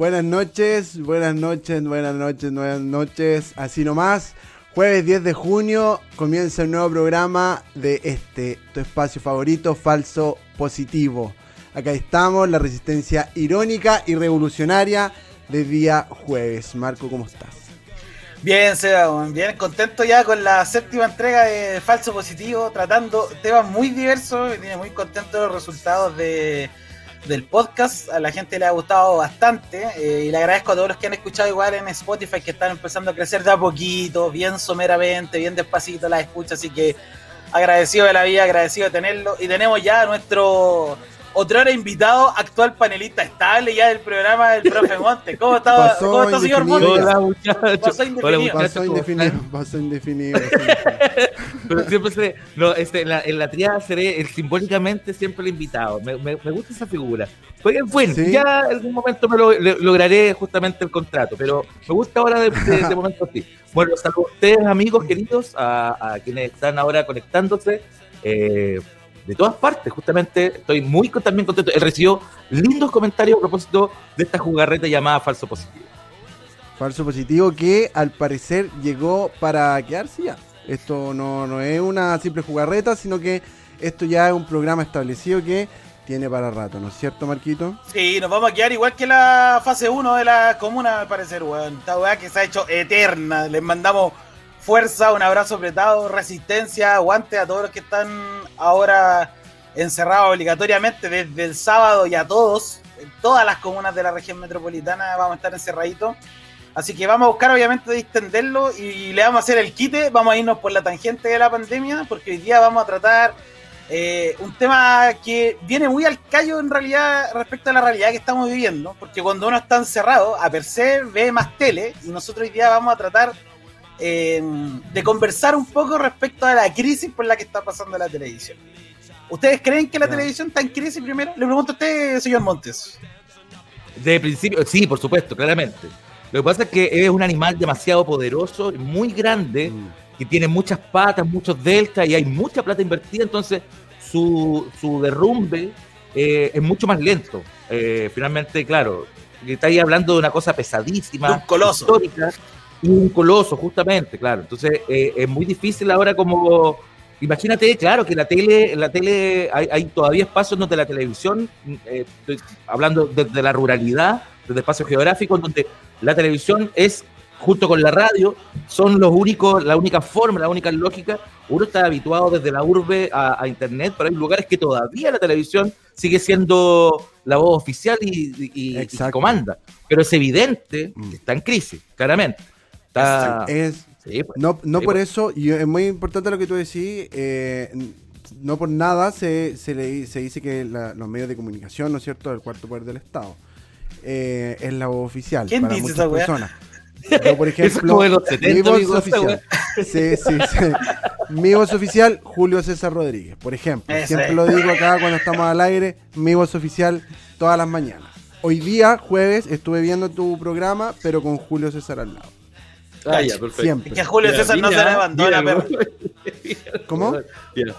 buenas noches, buenas noches, buenas noches, buenas noches. Así nomás, jueves 10 de junio comienza el nuevo programa de este, tu espacio favorito, Falso Positivo. Acá estamos, la resistencia irónica y revolucionaria de día jueves. Marco, ¿cómo estás? Bien, Seba, bien contento ya con la séptima entrega de Falso Positivo, tratando temas muy diversos, y muy contento de los resultados de del podcast. A la gente le ha gustado bastante eh, y le agradezco a todos los que han escuchado igual en Spotify que están empezando a crecer de a poquito, bien someramente, bien despacito las escuchas. Así que agradecido de la vida, agradecido de tenerlo. Y tenemos ya nuestro otro hora invitado, actual panelista estable ya del programa del profe Monte. ¿Cómo está, ¿cómo está señor Monte? Hola, muchachos. Pasó indefinido. Pasó indefinido. Pasó indefinido. Pero siempre seré, no, este, en, la, en la triada seré simbólicamente siempre el invitado. Me, me, me gusta esa figura. Oigan, bueno, ya en algún momento me lo, lograré justamente el contrato, pero me gusta ahora de, de, momento así. Bueno, saludos a ustedes, amigos queridos, a, a quienes están ahora conectándose. Eh, de todas partes. Justamente estoy muy también contento. Él recibió lindos comentarios a propósito de esta jugarreta llamada Falso Positivo. Falso Positivo que al parecer llegó para quedarse ya. Esto no, no es una simple jugarreta, sino que esto ya es un programa establecido que tiene para rato, ¿no es cierto, Marquito? Sí, nos vamos a quedar igual que la fase 1 de la comuna, al parecer, weón. Esta weá que se ha hecho eterna. Les mandamos fuerza, un abrazo apretado, resistencia, aguante a todos los que están ahora encerrados obligatoriamente desde el sábado y a todos, en todas las comunas de la región metropolitana vamos a estar encerraditos. Así que vamos a buscar obviamente distenderlo y le vamos a hacer el quite, vamos a irnos por la tangente de la pandemia, porque hoy día vamos a tratar eh, un tema que viene muy al callo en realidad respecto a la realidad que estamos viviendo, porque cuando uno está encerrado, a per se ve más tele y nosotros hoy día vamos a tratar de conversar un poco respecto a la crisis por la que está pasando la televisión. ¿Ustedes creen que la televisión está en crisis primero? Le pregunto a usted, señor Montes. De principio, sí, por supuesto, claramente. Lo que pasa es que es un animal demasiado poderoso, muy grande, mm. que tiene muchas patas, muchos deltas y hay mucha plata invertida, entonces su, su derrumbe eh, es mucho más lento. Eh, finalmente, claro, está ahí hablando de una cosa pesadísima, un coloso. histórica, un coloso, justamente, claro. Entonces eh, es muy difícil ahora como... Imagínate, claro, que la tele, la tele hay, todavía espacios donde la televisión, eh, estoy hablando desde la ruralidad, desde espacios geográficos, donde la televisión es, junto con la radio, son los únicos, la única forma, la única lógica. Uno está habituado desde la urbe a, Internet, pero hay lugares que todavía la televisión sigue siendo la voz oficial y, y comanda. Pero es evidente que está en crisis, claramente. Es, pues, no no por pues. eso, y es muy importante lo que tú decís, eh, no por nada se, se, le, se dice que los medios de comunicación, ¿no es cierto?, del cuarto poder del Estado, eh, es la voz oficial ¿Quién para dice muchas esa personas. Yo, por ejemplo, mi voz oficial. Sí, sí, sí. Mi voz oficial, Julio César Rodríguez, por ejemplo. Siempre lo digo acá cuando estamos al aire, mi voz oficial todas las mañanas. Hoy día, jueves, estuve viendo tu programa, pero con Julio César al lado. Ah, ya, perfecto. Siempre. Es que a Julio César no se le abandona, pero... ¿Cómo?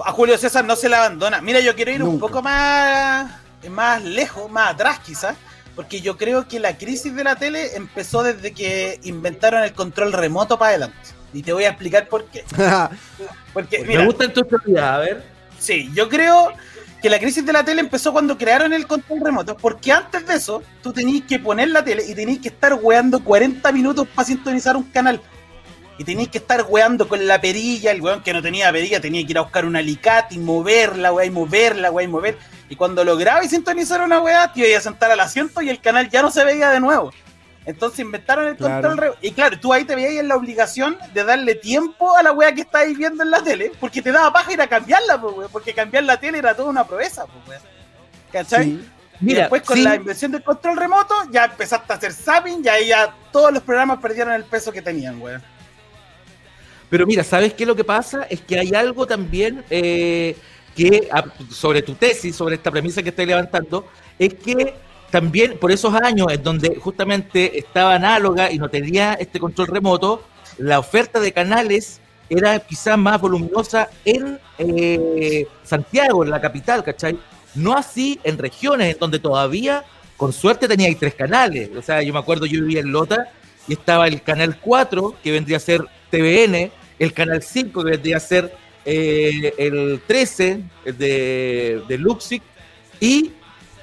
A Julio César no se le abandona. Mira, yo quiero ir un poco más, más lejos, más atrás quizás, porque yo creo que la crisis de la tele empezó desde que inventaron el control remoto para adelante. Y te voy a explicar por qué. porque, mira, Me gusta tu teoría, a ver. Sí, yo creo que la crisis de la tele empezó cuando crearon el control remoto, porque antes de eso tú tenías que poner la tele y tenías que estar weando 40 minutos para sintonizar un canal. Y tenías que estar weando con la perilla, el weón que no tenía perilla tenía que ir a buscar un alicate y moverla, weá, y moverla, weá, y mover. Y cuando lograba y sintonizar una weá, te iba a sentar al asiento y el canal ya no se veía de nuevo. Entonces inventaron el control Y claro, tú ahí te veías en la obligación de darle tiempo a la wea que estáis viendo en la tele, porque te daba paja ir a cambiarla, pues, porque cambiar la tele era toda una proeza, pues, ¿Cachai? y después con la invención del control remoto, ya empezaste a hacer zapping y ahí ya todos los programas perdieron el peso que tenían, weón. Pero mira, ¿sabes qué? Lo que pasa es que hay algo también eh, que, sobre tu tesis, sobre esta premisa que estoy levantando, es que también por esos años en donde justamente estaba análoga y no tenía este control remoto, la oferta de canales era quizás más voluminosa en eh, Santiago, en la capital, ¿cachai? No así en regiones en donde todavía con suerte teníais tres canales. O sea, yo me acuerdo, yo vivía en Lota y estaba el canal 4, que vendría a ser TVN, el canal 5, que vendría a ser eh, el 13 de, de Luxic, y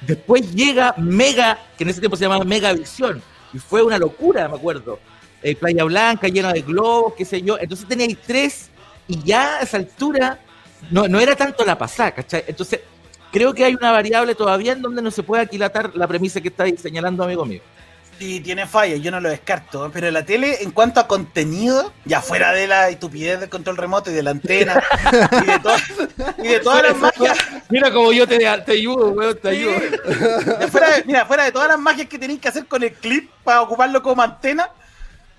después llega Mega, que en ese tiempo se llamaba Megavisión, y fue una locura, me acuerdo. Eh, Playa Blanca, llena de globos, qué sé yo. Entonces teníais tres, y ya a esa altura no, no era tanto la pasada, ¿cachai? Entonces, creo que hay una variable todavía en donde no se puede aquilatar la premisa que estáis señalando, amigo mío. Sí, tiene fallas, yo no lo descarto. Pero la tele, en cuanto a contenido, ya fuera de la estupidez del control remoto y de la antena y, de y, de todas las magias. Mira como yo te, te ayudo, weón, te ayudo. mira, fuera de todas las magias que tenéis que hacer con el clip para ocuparlo como antena,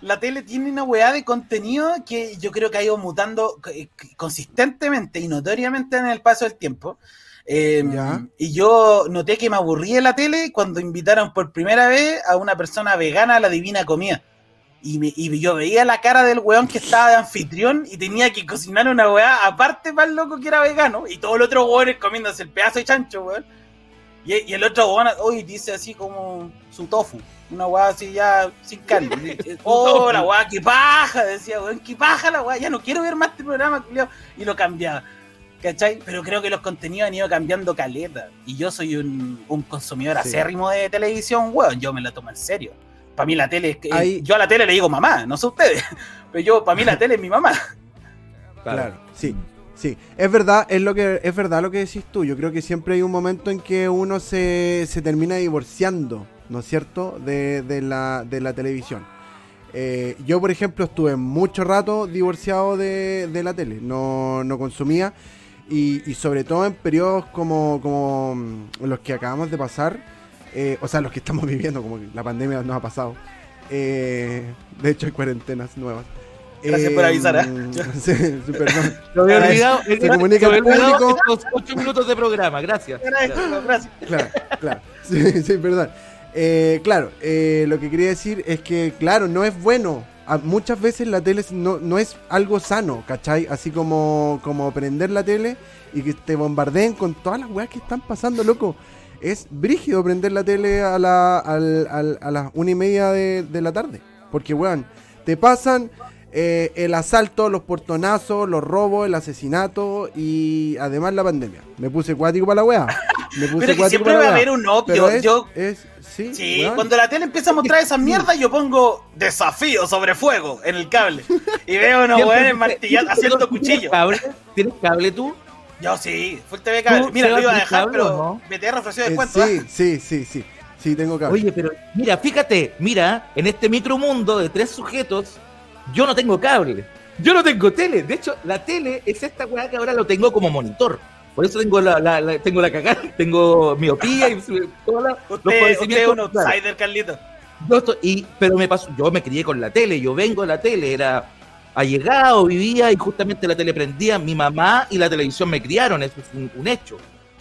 la tele tiene una weá de contenido que yo creo que ha ido mutando eh, consistentemente y notoriamente en el paso del tiempo. Em, y yo noté que me aburrí en la tele cuando invitaron por primera vez a una persona vegana a la Divina Comida. Y, yo veía la cara del weón que estaba de anfitrión y tenía que cocinar una weá aparte para el loco que era vegano. Y todos los otros weones comiéndose el pedazo de chancho, weón. Y, el otro weón hoy dice así como su tofu. Una weá así ya sin carne. oh, la weá, qué paja, decía weón, qué paja la weá. Ya no quiero ver más este programa, Y lo cambiaba. ¿Cachai? Pero creo que los contenidos han ido cambiando caleta. Y yo soy un, consumidor acérrimo de televisión, weón. Yo me la tomo en serio. Para mí la tele es que. Yo a la tele le digo mamá, no sé ustedes. Pero yo, para mí la tele es mi mamá. Claro, sí. Sí, es verdad, es lo que es verdad lo que decís tú. Yo creo que siempre hay un momento en que uno se, se termina divorciando, ¿no es cierto?, de, de, la, de la televisión. Eh, yo, por ejemplo, estuve mucho rato divorciado de, de la tele. No, no consumía. Y, sobre todo en periodos como, como mm, los que acabamos de pasar, eh, o sea, los que estamos viviendo, como que la pandemia nos ha pasado. Eh, de hecho, hay cuarentenas nuevas. Gracias por avisar. ¿eh? Sí, perdón. Lo había olvidado. Se comunica el público. Estos ocho minutos de programa. Gracias. Gracias. Claro, claro. Sí, sí, perdón. Eh, claro, eh, lo que quería decir es que, claro, no es bueno muchas veces la tele no, no, es algo sano, ¿cachai? Así como, como prender la tele y que te bombardeen con todas las weas que están pasando, loco. Es brígido prender la tele a, la, a las una y media de, la tarde. Porque, weón, te pasan eh, el asalto, los portonazos, los robos, el asesinato y además la pandemia. Me puse cuático para la wea. Me puse Pero siempre va a haber un opio. es, Sí, cuando la tele empieza a mostrar esa mierda, yo pongo desafío sobre fuego en el cable. Y veo unos weones martillando, haciendo cuchillos. ¿Tienes cable tú? Yo sí, full TV cable. Mira, lo iba a dejar, pero BTR ofreció descuento. Eh, sí, sí, sí, sí. Sí, tengo cable. Oye, pero mira, fíjate, mira, en este micromundo de tres sujetos, yo no tengo cable. Yo no tengo tele. De hecho, la tele es esta weá que ahora lo tengo como monitor. Por eso tengo la, la, tengo la cagada, tengo miopía y toda la, usted, usted es un outsider, Carlito. y, pero me pasó, yo me crié con la tele, yo vengo de la tele, era allegado, vivía y justamente la tele prendía, mi mamá y la televisión me criaron, eso es un, hecho.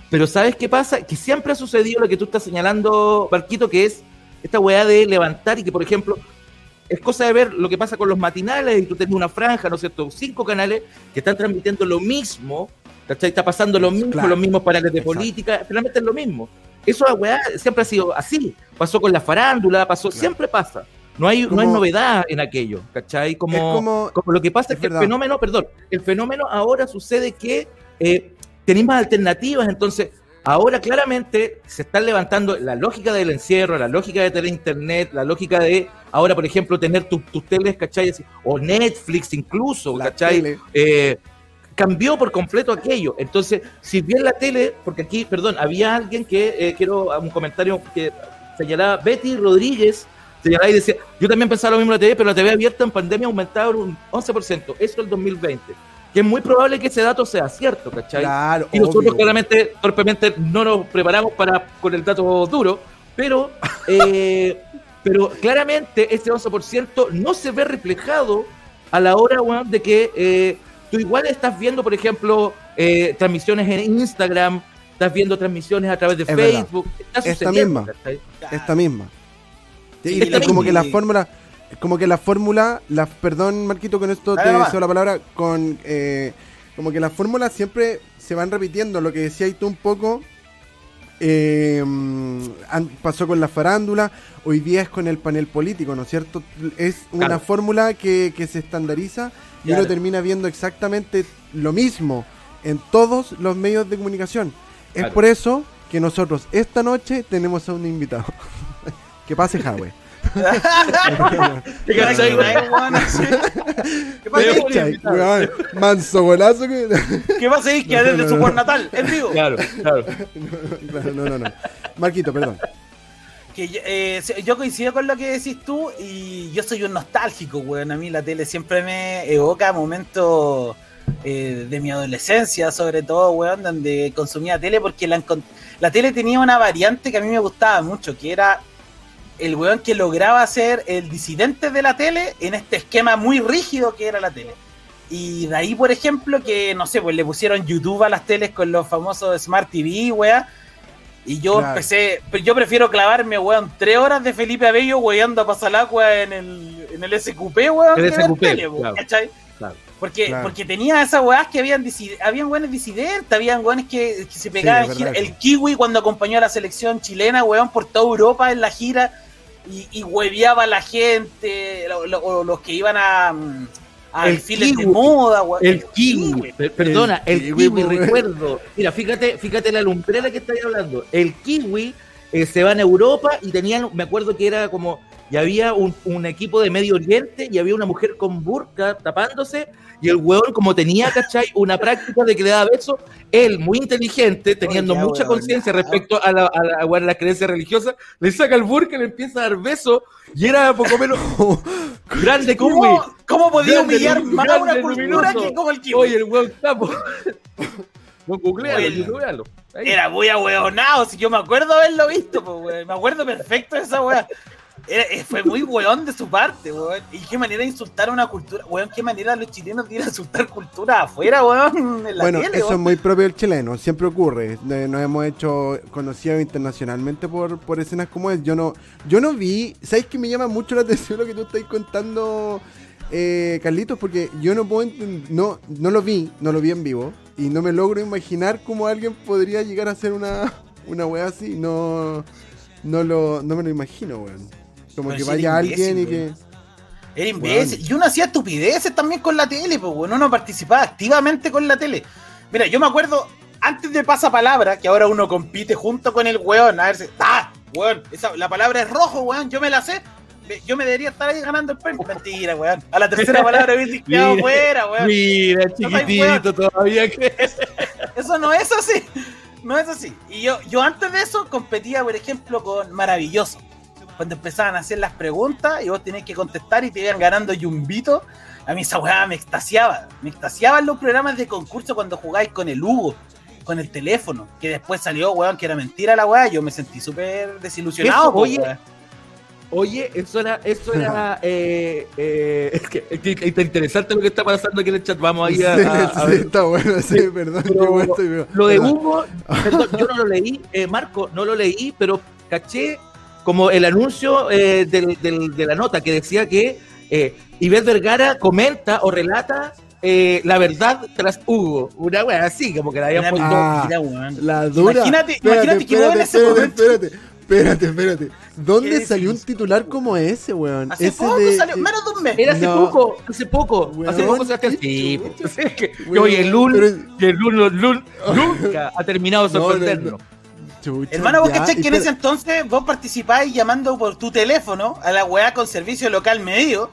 Pero ¿sabes qué pasa? Que siempre ha sucedido lo que tú estás señalando, Barquito, que es esta weá de levantar y que, por ejemplo, es cosa de ver lo que pasa con los matinales y tú tienes una franja, ¿no es cierto? Cinco canales que están transmitiendo lo mismo ¿Cachai? Está pasando lo mismo, los mismos paneles de política, finalmente es lo mismo. Eso, weá, siempre ha sido así. Pasó con la farándula, pasó, siempre pasa. No hay, no hay novedad en aquello, ¿cachai? Como, como, lo que pasa es, que el fenómeno, perdón, el fenómeno ahora sucede que eh, tenéis más alternativas, entonces ahora claramente se están levantando la lógica del encierro, la lógica de tener internet, la lógica de ahora, por ejemplo, tener tus teles, ¿cachai? o Netflix incluso, ¿cachai? Eh, cambió por completo aquello. Entonces, si bien la tele, porque aquí, perdón, había alguien que, eh, quiero un comentario que señalaba, Betty Rodríguez, señalaba y decía, yo también pensaba lo mismo en la TV, pero la TV abierta en pandemia aumentaba un 11%, eso el 2020. Que es muy probable que ese dato sea cierto, ¿cachai? Claro, y nosotros claramente, torpemente, no nos preparamos para con el dato duro, pero, eh, pero claramente ese 11% no se ve reflejado a la hora de que eh, Tú igual estás viendo, por ejemplo, eh, transmisiones en Instagram, estás viendo transmisiones a través de Facebook. esta misma. Esta misma. Y, como que la fórmula, como que la fórmula, la, perdón Marquito con esto te deseo la palabra, con eh, como que las fórmulas siempre se van repitiendo, lo que decías tú un poco, Eh, an- pasó con la farándula, hoy día es con el panel político, ¿no es cierto? Es una Claro. fórmula que, que se estandariza y Claro. uno termina viendo exactamente lo mismo en todos los medios de comunicación. Es por eso que nosotros esta noche tenemos a un invitado. que pase Jadwe. ¿Qué pasa? Weón, Manso golazo que... ¿Qué pasa ahí? Que desde su por natal, en vivo. Claro, claro. No, no, no. Marquito, perdón. Que yo, eh, yo coincido con lo que decís tú y yo soy un nostálgico, weón. A mí la tele siempre me evoca momentos eh, de mi adolescencia, sobre todo, weón, donde consumía tele porque la, la tele tenía una variante que a mí me gustaba mucho, que era el weón que lograba ser el disidente de la tele en este esquema muy rígido que era la tele. Y de ahí, por ejemplo, que no sé, pues le pusieron YouTube a las teles con los famosos Smart TV, weón. Y yo Claro. empecé, yo prefiero clavarme, weón, tres horas de Felipe Abello weyando a Pasalacua en el, en el SQP, weón. El SQP, tele, weón, claro. Porque, Claro. porque tenía esas weas que habían disi- habían weones disidentes, habían weones que, que se pegaban es en gira. El Kiwi cuando acompañó a la selección chilena, weón, por toda Europa en la gira y, y hueveaba a la gente, lo- los que iban a, mm, a El desfiles de moda. El kiwi, per- perdona, El el kiwi, kiwi, recuerdo. Mira, fíjate, fíjate la lumbrera que estáis hablando. El kiwi eh, se va en Europa y tenían, me acuerdo que era como, y había un, un equipo de Medio Oriente y había una mujer con burka tapándose y el hueón, como tenía, ¿cachai? Una práctica de que le daba besos, él, muy inteligente, teniendo mucha conciencia respecto a la, a la, bueno, a la creencia religiosa, le saca el burka y le empieza a dar besos y era poco menos grande kiwi. ¿Cómo, cómo podía Grande, humillar más a una cultura que como el Kiwi? Oye, el hueón capo. No, googlealo. Era muy ahueonado, si yo me acuerdo haberlo visto, pues. Me acuerdo perfecto de esa weá. Era- eh, fue muy weón de su parte, weón. Y qué manera de insultar a una cultura, weón. Qué manera los chilenos de ir a insultar cultura afuera, weón. En la Bueno, tele, eso es muy propio del chileno, siempre ocurre. Nos hemos hecho conocidos internacionalmente por, por escenas como es. Yo no, yo no vi, ¿sabes que me llama mucho la atención lo que tú estás contando, eh, Carlitos? Porque yo no puedo no, no lo vi, no lo vi en vivo, y no me logro imaginar cómo alguien podría llegar a hacer una, una wea así. No, no, lo, no me lo imagino, weón. Como Pero que vaya alguien y que. Era imbécil. Y uno hacía estupideces también con la tele, pues, weón. Uno participaba activamente con la tele. Mira, yo me acuerdo, antes de pasapalabra, que ahora uno compite junto con el weón, a ver si. ¡Ah! Weón, esa- la palabra es rojo, weón, yo me la sé. Me- Yo me debería estar ahí ganando el premio. Mentira, weón. A la tercera palabra hubiese quedado fuera, weón. Mira, No chiquitito todavía que. Eso no es así. No es así. Y yo, yo antes de eso competía, por ejemplo, con Maravilloso. Cuando empezaban a hacer las preguntas y vos tenías que contestar y te iban ganando yumbito. A mí esa weá me extasiaba. Me extasiaban los programas de concurso cuando jugáis con el Hugo, con el teléfono. Que después salió, weón, que era mentira la weá. Yo me sentí súper desilusionado. Po, oye. Oye, eso era, eso era, eh, eh, es que, es que está interesante lo que está pasando aquí en el chat. Vamos ahí a, Sí, a- a sí, ver. está bueno, sí, perdón. Pero qué bueno estoy, pero- Lo de perdón. Hugo, perdón, yo no lo leí, eh, Marco, no lo leí, pero caché como el anuncio eh, del- del- de la nota que decía que eh, Ivette Vergara comenta o relata eh, la verdad tras Hugo. Una wea así, como que la habían puesto. Ah. La dura. Imagínate- imagínate que vos en ese espérate, momento- espérate, espérate, espérate. ¿Dónde ¿Qué salió un titular como ese, weón? Hace ese poco de- salió, menos de un mes. Era hace No. poco, hace poco, Weón, hace poco Sebastián. qué Sí, chucha. pues, es que, que, Weón, oye, el Lul, el Lul, Lul nunca ha terminado de No, no, no. Chucha, Hermano, vos ya, cachai que en y ese entonces vos participabais llamando por tu teléfono a la weá con servicio local medio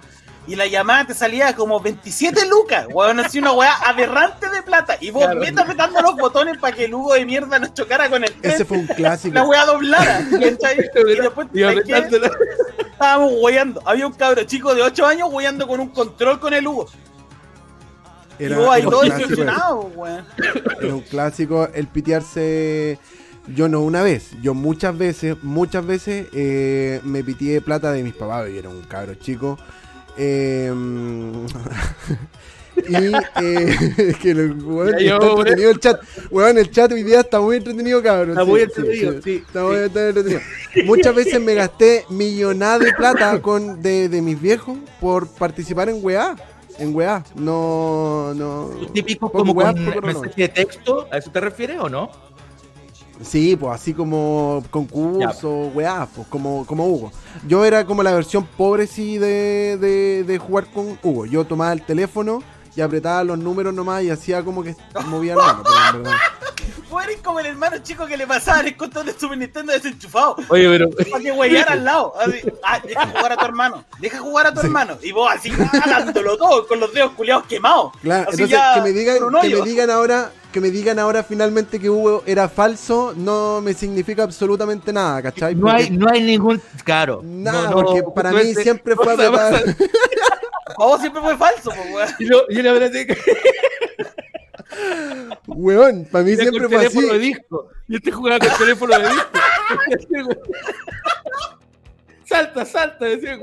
y la llamada te salía como 27 lucas, weón, así una weá aberrante de plata y vos Claro. metas apretando los botones para que el Hugo de mierda nos chocara con el tren, Ese fue un clásico. la weá doblara, ¿cachai? Y después Y estábamos weyando, había un cabro chico de 8 años weyando con un control con el Hugo y vos ahí era un todo clásico. Era un clásico el pitearse. Yo no una vez, yo muchas veces, muchas veces eh, me pitié plata de mis papás, y era un cabro chico. Eh, y eh, es que lo, weón, Ya, yo, está entretenido el chat. Weón, el chat hoy día está muy entretenido, cabrón. Está muy entretenido, sí, Está sí. muy está entretenido. Muchas veces me gasté millonada de plata con, de, de mis viejos por participar en weá. En weá. No, no. Típico como weá, con no, mensaje de texto, ¿a eso te refieres o no? Sí, pues así como concurso, weá, pues como, como Hugo. Yo era como la versión pobre sí de, de, de jugar con Hugo. Yo tomaba el teléfono y apretaba los números nomás y hacía como que movía la mano, pero en verdad. Vos eres como el hermano chico que le pasaba el control de Super Nintendo desenchufado. Oye, pero. Para que huellara al lado. Así, ah, deja jugar a tu hermano. Deja jugar a tu hermano. Y vos así jalándolo todo con los dedos culiados quemados. Claro, Así entonces ya que me digan, que me digan ahora, que me digan ahora finalmente que Hugo era falso, no me significa absolutamente nada, ¿cachai? No hay, no hay ningún. Claro. Nada, no, no, porque para mí siempre fue o sea, vos siempre fue falso, pues. Y, lo- y la verdad es que Weón, para mí siempre con fue teléfono de así. disco. Y este jugaba con teléfono de disco. salta, salta, decía el.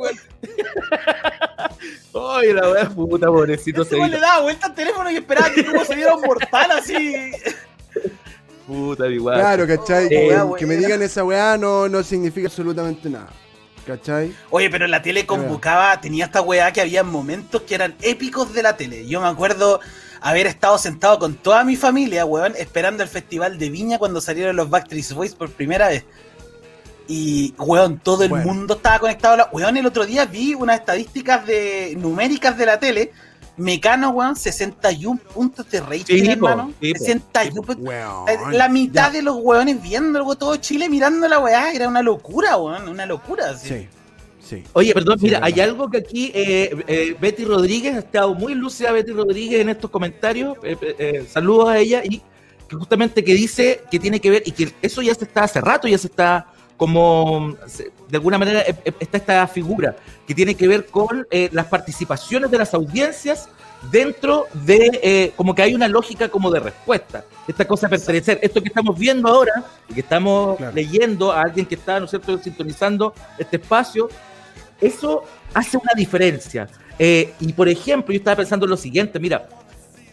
Ay, la wea puta, pobrecito Ese weón le daba vuelta al teléfono y esperaba que Hugo se viera un mortal así. Puta, mi guacho. Claro, ¿cachai? Eh, que, me digan esa weá no, no significa absolutamente nada. ¿Cachai? Oye, pero la tele convocaba, tenía esta weá que había momentos que eran épicos de la tele. Yo me acuerdo haber estado sentado con toda mi familia, weón, esperando el festival de Viña cuando salieron los Backstreet Boys por primera vez. Y, weón, todo el Bueno. mundo estaba conectado. a la- Weón, el otro día vi unas estadísticas de numéricas de la tele. Mecano, weón, 61 puntos de rating, Sí, hermano. sí, po. 61 puntos. Weón. Eh, La mitad Ya. de los weones viendo algo, todo Chile mirando la weá, era una locura, weón, una locura. así. Sí, sí. Oye, perdón, mira, hay algo que aquí eh, eh, Betty Rodríguez ha estado muy lúcida Betty Rodríguez en estos comentarios. eh, saludos a ella y que justamente que dice que tiene que ver y que eso ya se está hace rato, ya se está como de alguna manera eh, eh, está esta figura que tiene que ver con eh, las participaciones de las audiencias dentro de eh, como que hay una lógica como de respuesta esta cosa de pertenecer esto que estamos viendo ahora y que estamos Claro. leyendo a alguien que está no es cierto sintonizando este espacio eso hace una diferencia. Eh, y por ejemplo, yo estaba pensando en lo siguiente, mira,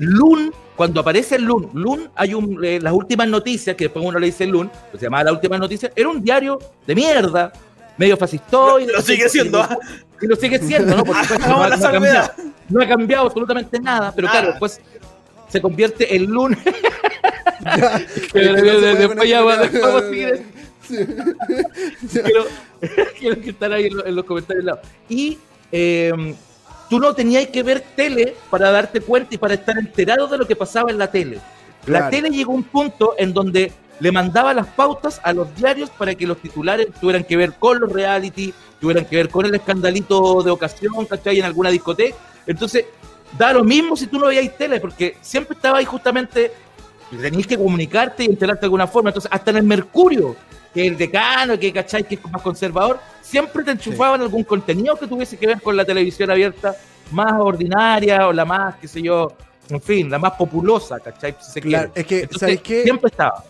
Loon, cuando aparece el Loon, Loon, hay un, eh, las últimas noticias, que después uno le dice Loon, se llamaba Las Últimas Noticias, era un diario de mierda, medio fascistoide. Lo- lo sigue siendo, ¿ah? Y lo sigue siendo, ¿no? Por supuesto, no, ha- la no ha cambiado, no ha cambiado absolutamente nada, pero Nada. claro, después se convierte en Loon. Después ya vamos a seguir. quiero, que están ahí en, lo- en los comentarios. al lado. Y eh, tú no tenías que ver tele para darte cuenta y para estar enterado de lo que pasaba en la tele. La tele llegó a un punto en donde le mandaba las pautas a los diarios para que los titulares tuvieran que ver con los reality, tuvieran que ver con el escandalito de ocasión, ¿cachai? En alguna discoteca. Entonces, da lo mismo si tú no veías tele, porque siempre estaba ahí justamente, tenías que comunicarte y enterarte de alguna forma. Entonces, hasta en el Mercurio, que el decano, que cachai, que es más conservador, siempre te enchufaban algún contenido que tuviese que ver con la televisión abierta más ordinaria o la más, qué sé yo, en fin, la más populosa, ¿cachai? Si se Claro, quiere. es que, Entonces, ¿sabes qué? Siempre estaba.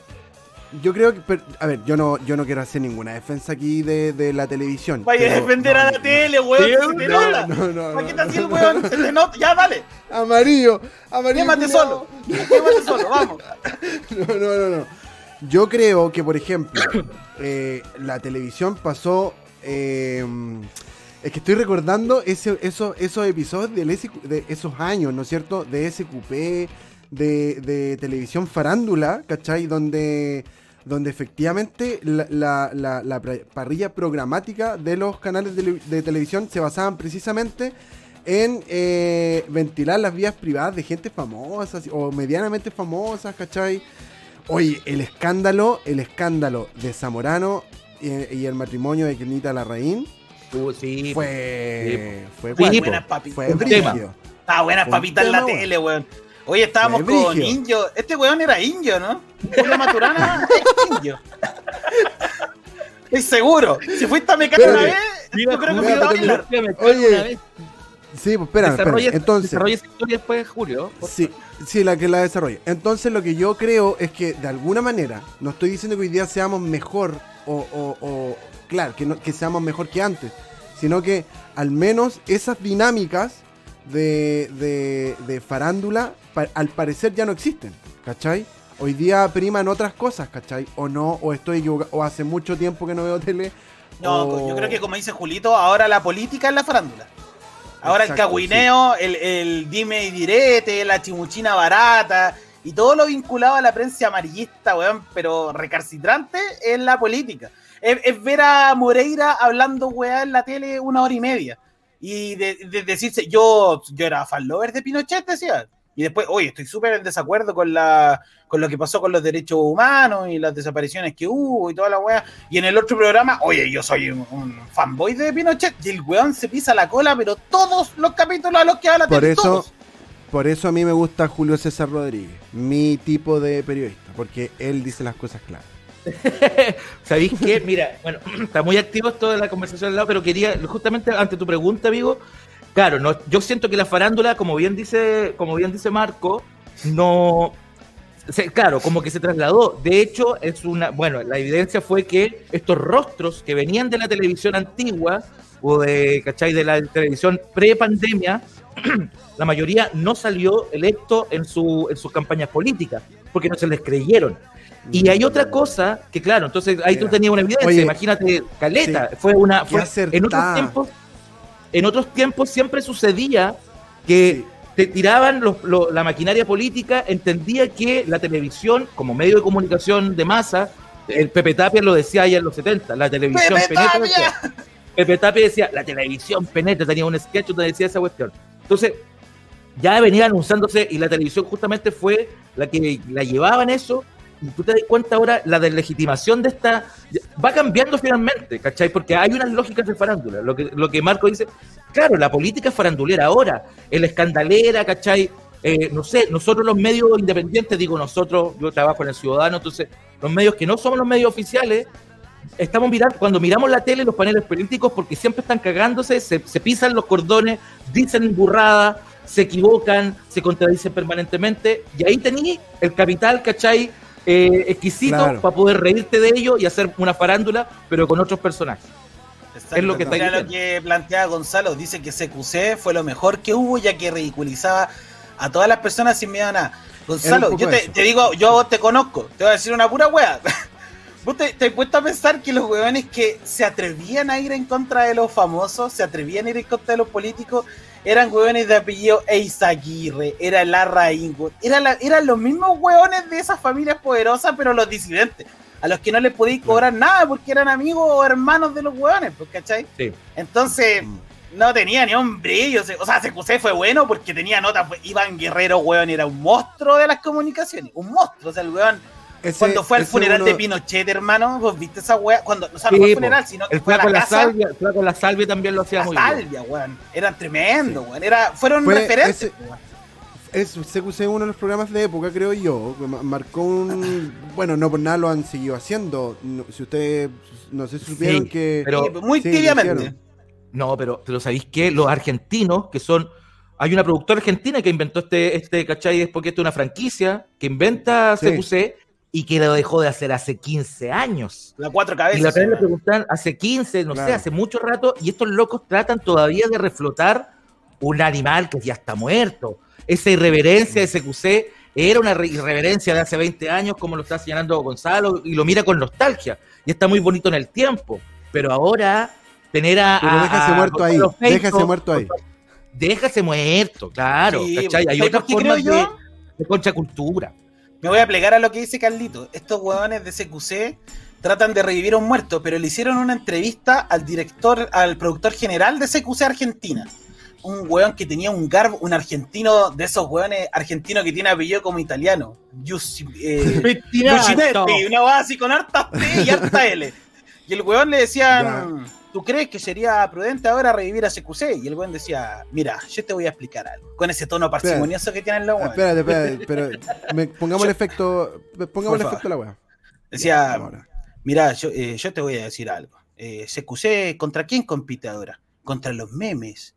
Yo creo que, pero, a ver, yo no, yo no quiero hacer ninguna defensa aquí de, de la televisión. Vaya a defender no, a la no, tele, weón, Sí, se te no, nota. no, no, ¿Para qué no, te no. weón? Se te nota. Ya, dale. Amarillo, amarillo. Quémate solo. Quémate solo, vamos. No, no, no, no. Yo creo que, por ejemplo, eh, la televisión pasó. eh, es que estoy recordando ese, esos, esos episodios de esos años, ¿no es cierto? De SQP, de, de televisión farándula, ¿cachai? Donde, donde efectivamente la, la- parrilla programática de los canales de, tele- de televisión se basaban precisamente en eh, ventilar las vías privadas de gente famosa o medianamente famosas, ¿cachai? Oye, el escándalo, el escándalo de Zamorano y, y el matrimonio de Kenita Larraín Uh, sí, fue, fue, Sí, bueno, po. Buenas papitas. fue. Ah, buenas papitas en la tele, weón. Hoy estábamos Fue con. Indio. Este weón era Indio, ¿no? Julio Maturana es Indio. Estoy seguro. Si fuiste a Mecano una vez, Mira, yo creo que me iba a bailar. Oye, una vez. Sí, pues espérame, espérame. Desarrolla, Entonces, desarrolla esa historia después, Julio. por Sí, sí, la que la desarrolle. Entonces lo que yo creo es que de alguna manera, no estoy diciendo que hoy día seamos mejor o, o- o- claro, que, no- que seamos mejor que antes, sino que al menos esas dinámicas de, de- de farándula pa- al parecer ya no existen, ¿cachai? Hoy día priman otras cosas, ¿cachai? O no, o estoy equivocado, o hace mucho tiempo que no veo tele. No, o- yo creo que como dice Julito, ahora la política es la farándula. Ahora el cagüineo, el, el dime y direte, la chimuchina barata, Y todo lo vinculado a la prensa amarillista, weón, pero recalcitrante en la política. Es, ver a Moreira hablando, weón, en la tele una hora y media. Y de, decirse, yo, yo era fan lover de Pinochet, decía. Y después, oye, estoy súper en desacuerdo con, la, con lo que pasó con los derechos humanos y las desapariciones que hubo y toda la weá. Y en el otro programa, oye, yo soy un, fanboy de Pinochet. Y el weón se pisa la cola, pero todos los capítulos a los que habla, por eso, Por eso a mí me gusta Julio César Rodríguez, mi tipo de periodista, porque él dice las cosas claras. ¿Sabéis qué? Mira, bueno, está muy activo esto de la conversación al lado, pero quería, justamente ante tu pregunta, amigo, claro, no, yo siento que la farándula, como bien dice, como bien dice Marco, no, claro, como que se trasladó. De hecho, es una, bueno, la evidencia fue que estos rostros que venían de la televisión antigua o de, ¿cachai? De la televisión pre-pandemia, la mayoría no salió electo en, su, en sus campañas políticas, porque no se les creyeron. Y hay otra cosa que, claro, entonces ahí tú tenías una evidencia, imagínate, Caleta, fue una... Fue, en otros tiempos en otros tiempos siempre sucedía que te tiraban la maquinaria política, entendía que la televisión, como medio de comunicación de masa, el Pepe Tapia lo decía ya en los 70, la televisión penetra. Pepe Tapia decía, la televisión penetra, tenía un sketch donde decía esa cuestión. Entonces, ya venía anunciándose y la televisión justamente fue la que la llevaba en eso tú te das cuenta ahora, la deslegitimación de esta va cambiando finalmente, ¿cachai? Porque hay unas lógicas de farándula. Lo que, lo que Marco dice, claro, la política farandulera ahora, el escandalera, ¿cachai? Eh, no sé, nosotros los medios independientes, digo nosotros, yo trabajo en el Ciudadano, entonces los medios que no somos los medios oficiales, estamos mirando, cuando miramos la tele, los paneles políticos, porque siempre están cagándose, se, pisan los cordones, dicen burradas, se equivocan, se contradicen permanentemente, y ahí tenéis el capital, ¿cachai? Eh, exquisito para poder reírte de ello y hacer una farándula, pero con otros personajes. Es lo que está lo que plantea Gonzalo, dice que CQC fue lo mejor que hubo ya que ridiculizaba a todas las personas sin miedo a nada. Gonzalo, yo te, digo, yo te conozco, te voy a decir una pura wea. ¿Vos te, te puesto a pensar que los weones que se atrevían a ir en contra de los famosos, se atrevían a ir en contra de los políticos, eran hueones de apellido Eizaguirre, era Larra Ingwood, era eran los mismos hueones de esas familias poderosas, pero los disidentes, a los que no les podíais cobrar nada porque eran amigos o hermanos de los hueones, pues, ¿cachai? Sí. Entonces, mm. no tenía ni un brillo, o sea, CQC fue bueno porque tenía notas, pues, Iván Guerrero, hueón, era un monstruo de las comunicaciones, un monstruo, o sea, el hueón cuando fue al funeral de Pinochet, hermano, vos viste esa weá. Cuando, o sea, no fue funeral, sino que fue a la, la salvia, con la salvia también lo hacía muy bien. La salvia, weón. Eran tremendo, weón. Era, fueron referentes, es CQC uno de los programas de época, creo yo. Marcó un. bueno, no por nada lo han seguido haciendo. si ustedes. No sé si supieron que. Pero, muy tibiamente. No, pero, pero ¿sabéis qué? Los argentinos, que son. Hay una productora argentina que inventó este, este ¿cachai? Es porque esto es una franquicia que inventa CQC y que lo dejó de hacer hace 15 años. La cuatro cabezas. Y la vez le preguntan hace 15, no sé, hace mucho rato, y estos locos tratan todavía de reflotar un animal que ya está muerto. Esa irreverencia de CQC era una irreverencia de hace 20 años, como lo está señalando Gonzalo, y lo mira con nostalgia. Y está muy bonito en el tiempo. Pero ahora, tener a. Pero déjase muerto ahí. déjase muerto ahí. Déjase muerto, claro. Hay otras formas de, de concha cultura. Me voy a plegar a lo que dice Carlito. Estos huevones de CQC tratan de revivir a un muerto, pero le hicieron una entrevista al director, al productor general de CQC Argentina. Un hueón que tenía un garbo, un argentino de esos hueones argentinos que tiene apellido como italiano. Yus, eh, una base con harta T y harta L. Y el hueón le decían. ¿Tú crees que sería prudente ahora revivir a CQC? Y el buen decía, mira, yo te voy a explicar algo. Con ese tono parsimonioso que tienen los weones. Espérate, espérate, pero pongamos el efecto, pongamos el efecto a la weá. Decía, mira, yo, eh, yo, te voy a decir algo. Eh, CQC, ¿contra quién compite ahora? Contra los memes,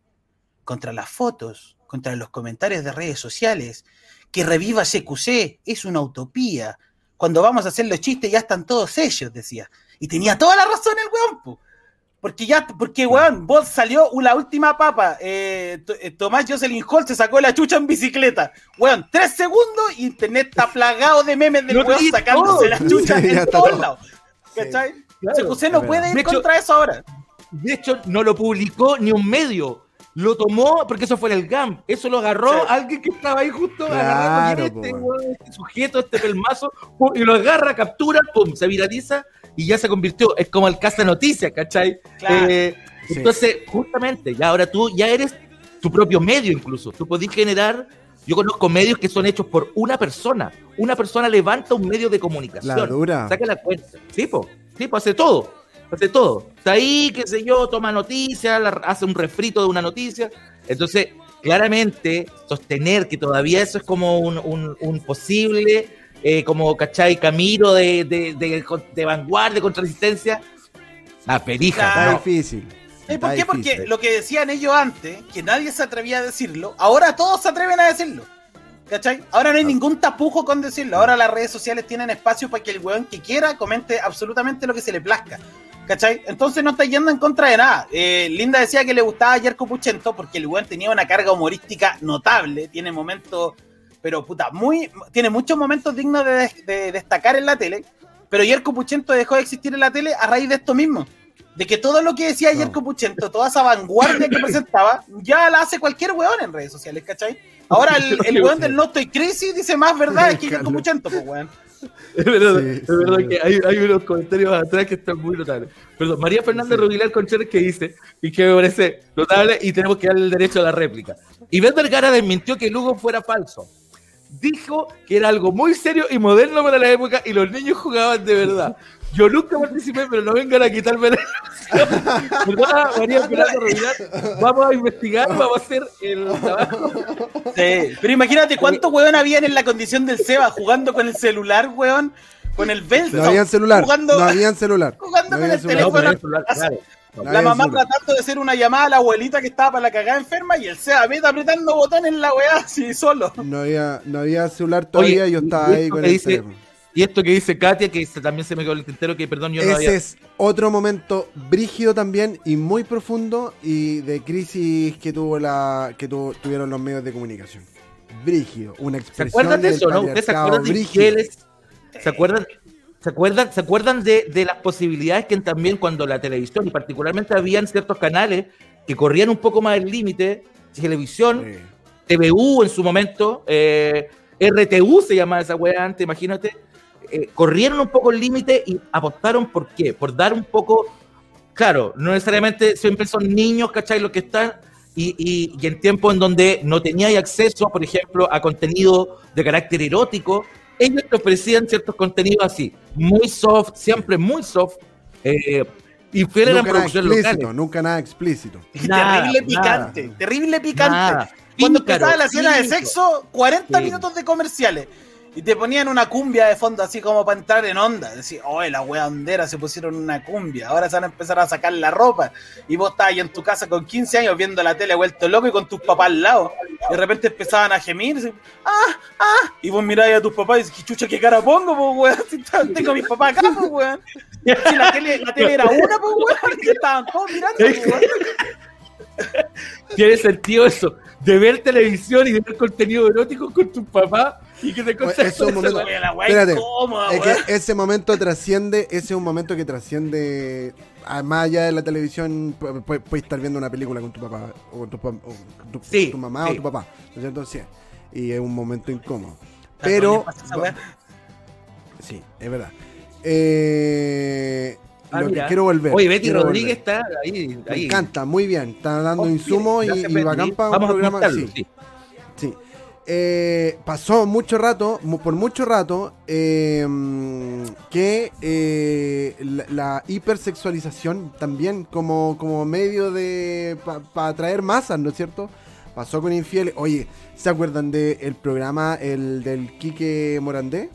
contra las fotos, contra los comentarios de redes sociales. Que reviva CQC es una utopía. Cuando vamos a hacer los chistes ya están todos ellos, decía. Y tenía toda la razón el weón, porque ya, porque weón, vos salió la última papa. Eh, eh, Tomás Jocelyn Hall se sacó la chucha en bicicleta. Weón, tres segundos y internet está plagado de memes del weón sacándose la chucha en todos lados. ¿Cachai? Claro, no puede ir contra eso ahora. De hecho, no lo publicó ni un medio. lo tomó, porque eso fue el GAM, eso lo agarró Sí. alguien que estaba ahí justo Claro, agarrando este, weón. este sujeto, este pelmazo, y lo agarra, captura, pum, se viraliza y ya se convirtió, es como el casa noticias, ¿cachai? Claro. Eh, Sí. Entonces, justamente, ya ahora tú ya eres tu propio medio incluso, tú podés generar, yo conozco medios que son hechos por una persona, una persona levanta un medio de comunicación. La dura. Saca la cuenta. Sí, po. Sí, po, hace todo. Hace todo. Está ahí, qué sé yo, toma noticias, hace un refrito de una noticia. Entonces, claramente, sostener que todavía eso es como un, un- un posible, eh, como, ¿cachai? Camino de, de, de- de vanguardia, contra resistencia. La perija, Está no. difícil. ¿Sabes Está por qué? Porque difícil. lo que decían ellos antes, que nadie se atrevía a decirlo, ahora todos se atreven a decirlo. ¿Cachai? Ahora no hay ningún tapujo con decirlo. Ahora las redes sociales tienen espacio para que el weón que quiera comente absolutamente lo que se le plazca. ¿Cachai? Entonces no está yendo en contra de nada. Eh, Linda decía que le gustaba Yerko Puchento porque el weón tenía una carga humorística notable. Tiene momentos, pero puta, muy. Tiene muchos momentos dignos de, de destacar en la tele. Pero Yerko Puchento dejó de existir en la tele a raíz de esto mismo. De que todo lo que decía No. Yerko Puchento, toda esa vanguardia que presentaba, ya la hace cualquier weón en redes sociales, ¿cachai? Ahora el, el weón del No Estoy Crisis dice más verdades que Yerko. Puchento, pues weón. Es verdad, Sí, es verdad sí. que hay, hay unos comentarios atrás que están muy notables. Perdón, María Fernández Sí. Rubilar que dice, y que me parece notable, y tenemos que darle el derecho a la réplica. Iván Vergara desmintió que Lugo fuera falso. Dijo que era algo muy serio y moderno para la época y los niños jugaban de verdad. Yo nunca participé, pero no vengan a quitarme la ilusión. ¿Verdad, María Fernández Rubilar? Vamos a investigar, vamos a hacer el trabajo. Sí, pero imagínate cuántos weón habían en la condición del Seba jugando con el celular, weón, con el Benzo. No habían celular. Jugando, No habían celular. jugando No con había el celular. No, pero teléfono. el celular, claro. La mamá tratando de hacer una llamada a la abuelita que estaba para la cagada enferma y el Seba apretando botones en la weá así solo. No había, no había celular todavía, Oye, yo y estaba ahí con el dice- teléfono. Y esto que dice Katia, que se- también se me quedó el tintero, que perdón, yo no Ese había... es otro momento brígido también y muy profundo y de crisis que tuvo la que tu- tuvieron los medios de comunicación. Brígido, una ¿Se expresión acuerdan de eso, no? ¿Ustedes se acuerdan de? ¿Se acuerdan? ¿Se acuerdan, ¿se acuerdan de, de las posibilidades que también cuando la televisión, y particularmente habían ciertos canales que corrían un poco más el límite, televisión, Sí. TVU en su momento, eh, RTU se llamaba esa wea antes, imagínate, eh, corrieron un poco el límite y apostaron por qué, por dar un poco, claro, no necesariamente siempre son niños, ¿cachai? Los que están, y, y- y en tiempos en donde no teníais acceso, por ejemplo, a contenido de carácter erótico, ellos te ofrecían ciertos contenidos así, muy soft, siempre muy soft, eh, y Nunca nada producciones explícito, locales. nunca nada explícito. Nada, terrible nada. picante, terrible picante. Nada. Cuando empezaba la escena de sexo, 40 Sí. minutos de comerciales. Y te ponían una cumbia de fondo así como para entrar en onda. Decís, oye, la wea ondera se pusieron una cumbia. Ahora se van a empezar a sacar la ropa. Y vos estabas ahí en tu casa con 15 años viendo la tele vuelto loco y con tus papás al lado. Y de repente empezaban a gemir. ah, ah. Y vos miráis a tus papás y dices, "¿Qué chucha, qué cara pongo, pues, weón. Si tengo a mis papás acá, pues, weón. Si la tele, la tele era una, pues, weón. Y estaban todos mirando, pues, weón. Tiene sentido eso, de ver televisión y de ver contenido erótico con tu papá y que te Bueno, contes eso es un momento- Espérate, Es que ese momento trasciende, ese es un momento que trasciende, a- más allá de la televisión, pu- pu- puedes estar viendo una película con tu papá, o con tu, pa- o con tu, Sí, tu mamá sí. o tu papá, ¿no es cierto? Sí. Y es un momento incómodo. ¿A Pero, sí, es verdad. Eh, Ah, lo que quiero volver. Oye, Betty quiero Rodríguez volver. está ahí. Me encanta, muy bien. Está dando Oh, insumos y, y bacán para un Vamos a programa. sí. sí. Sí. Eh, pasó mucho rato, por mucho rato, eh, mm, que eh, la, la hipersexualización también como, como medio de para atraer masas, ¿no es cierto? Pasó con infieles. Oye, ¿se acuerdan del programa el del Quique Morandé?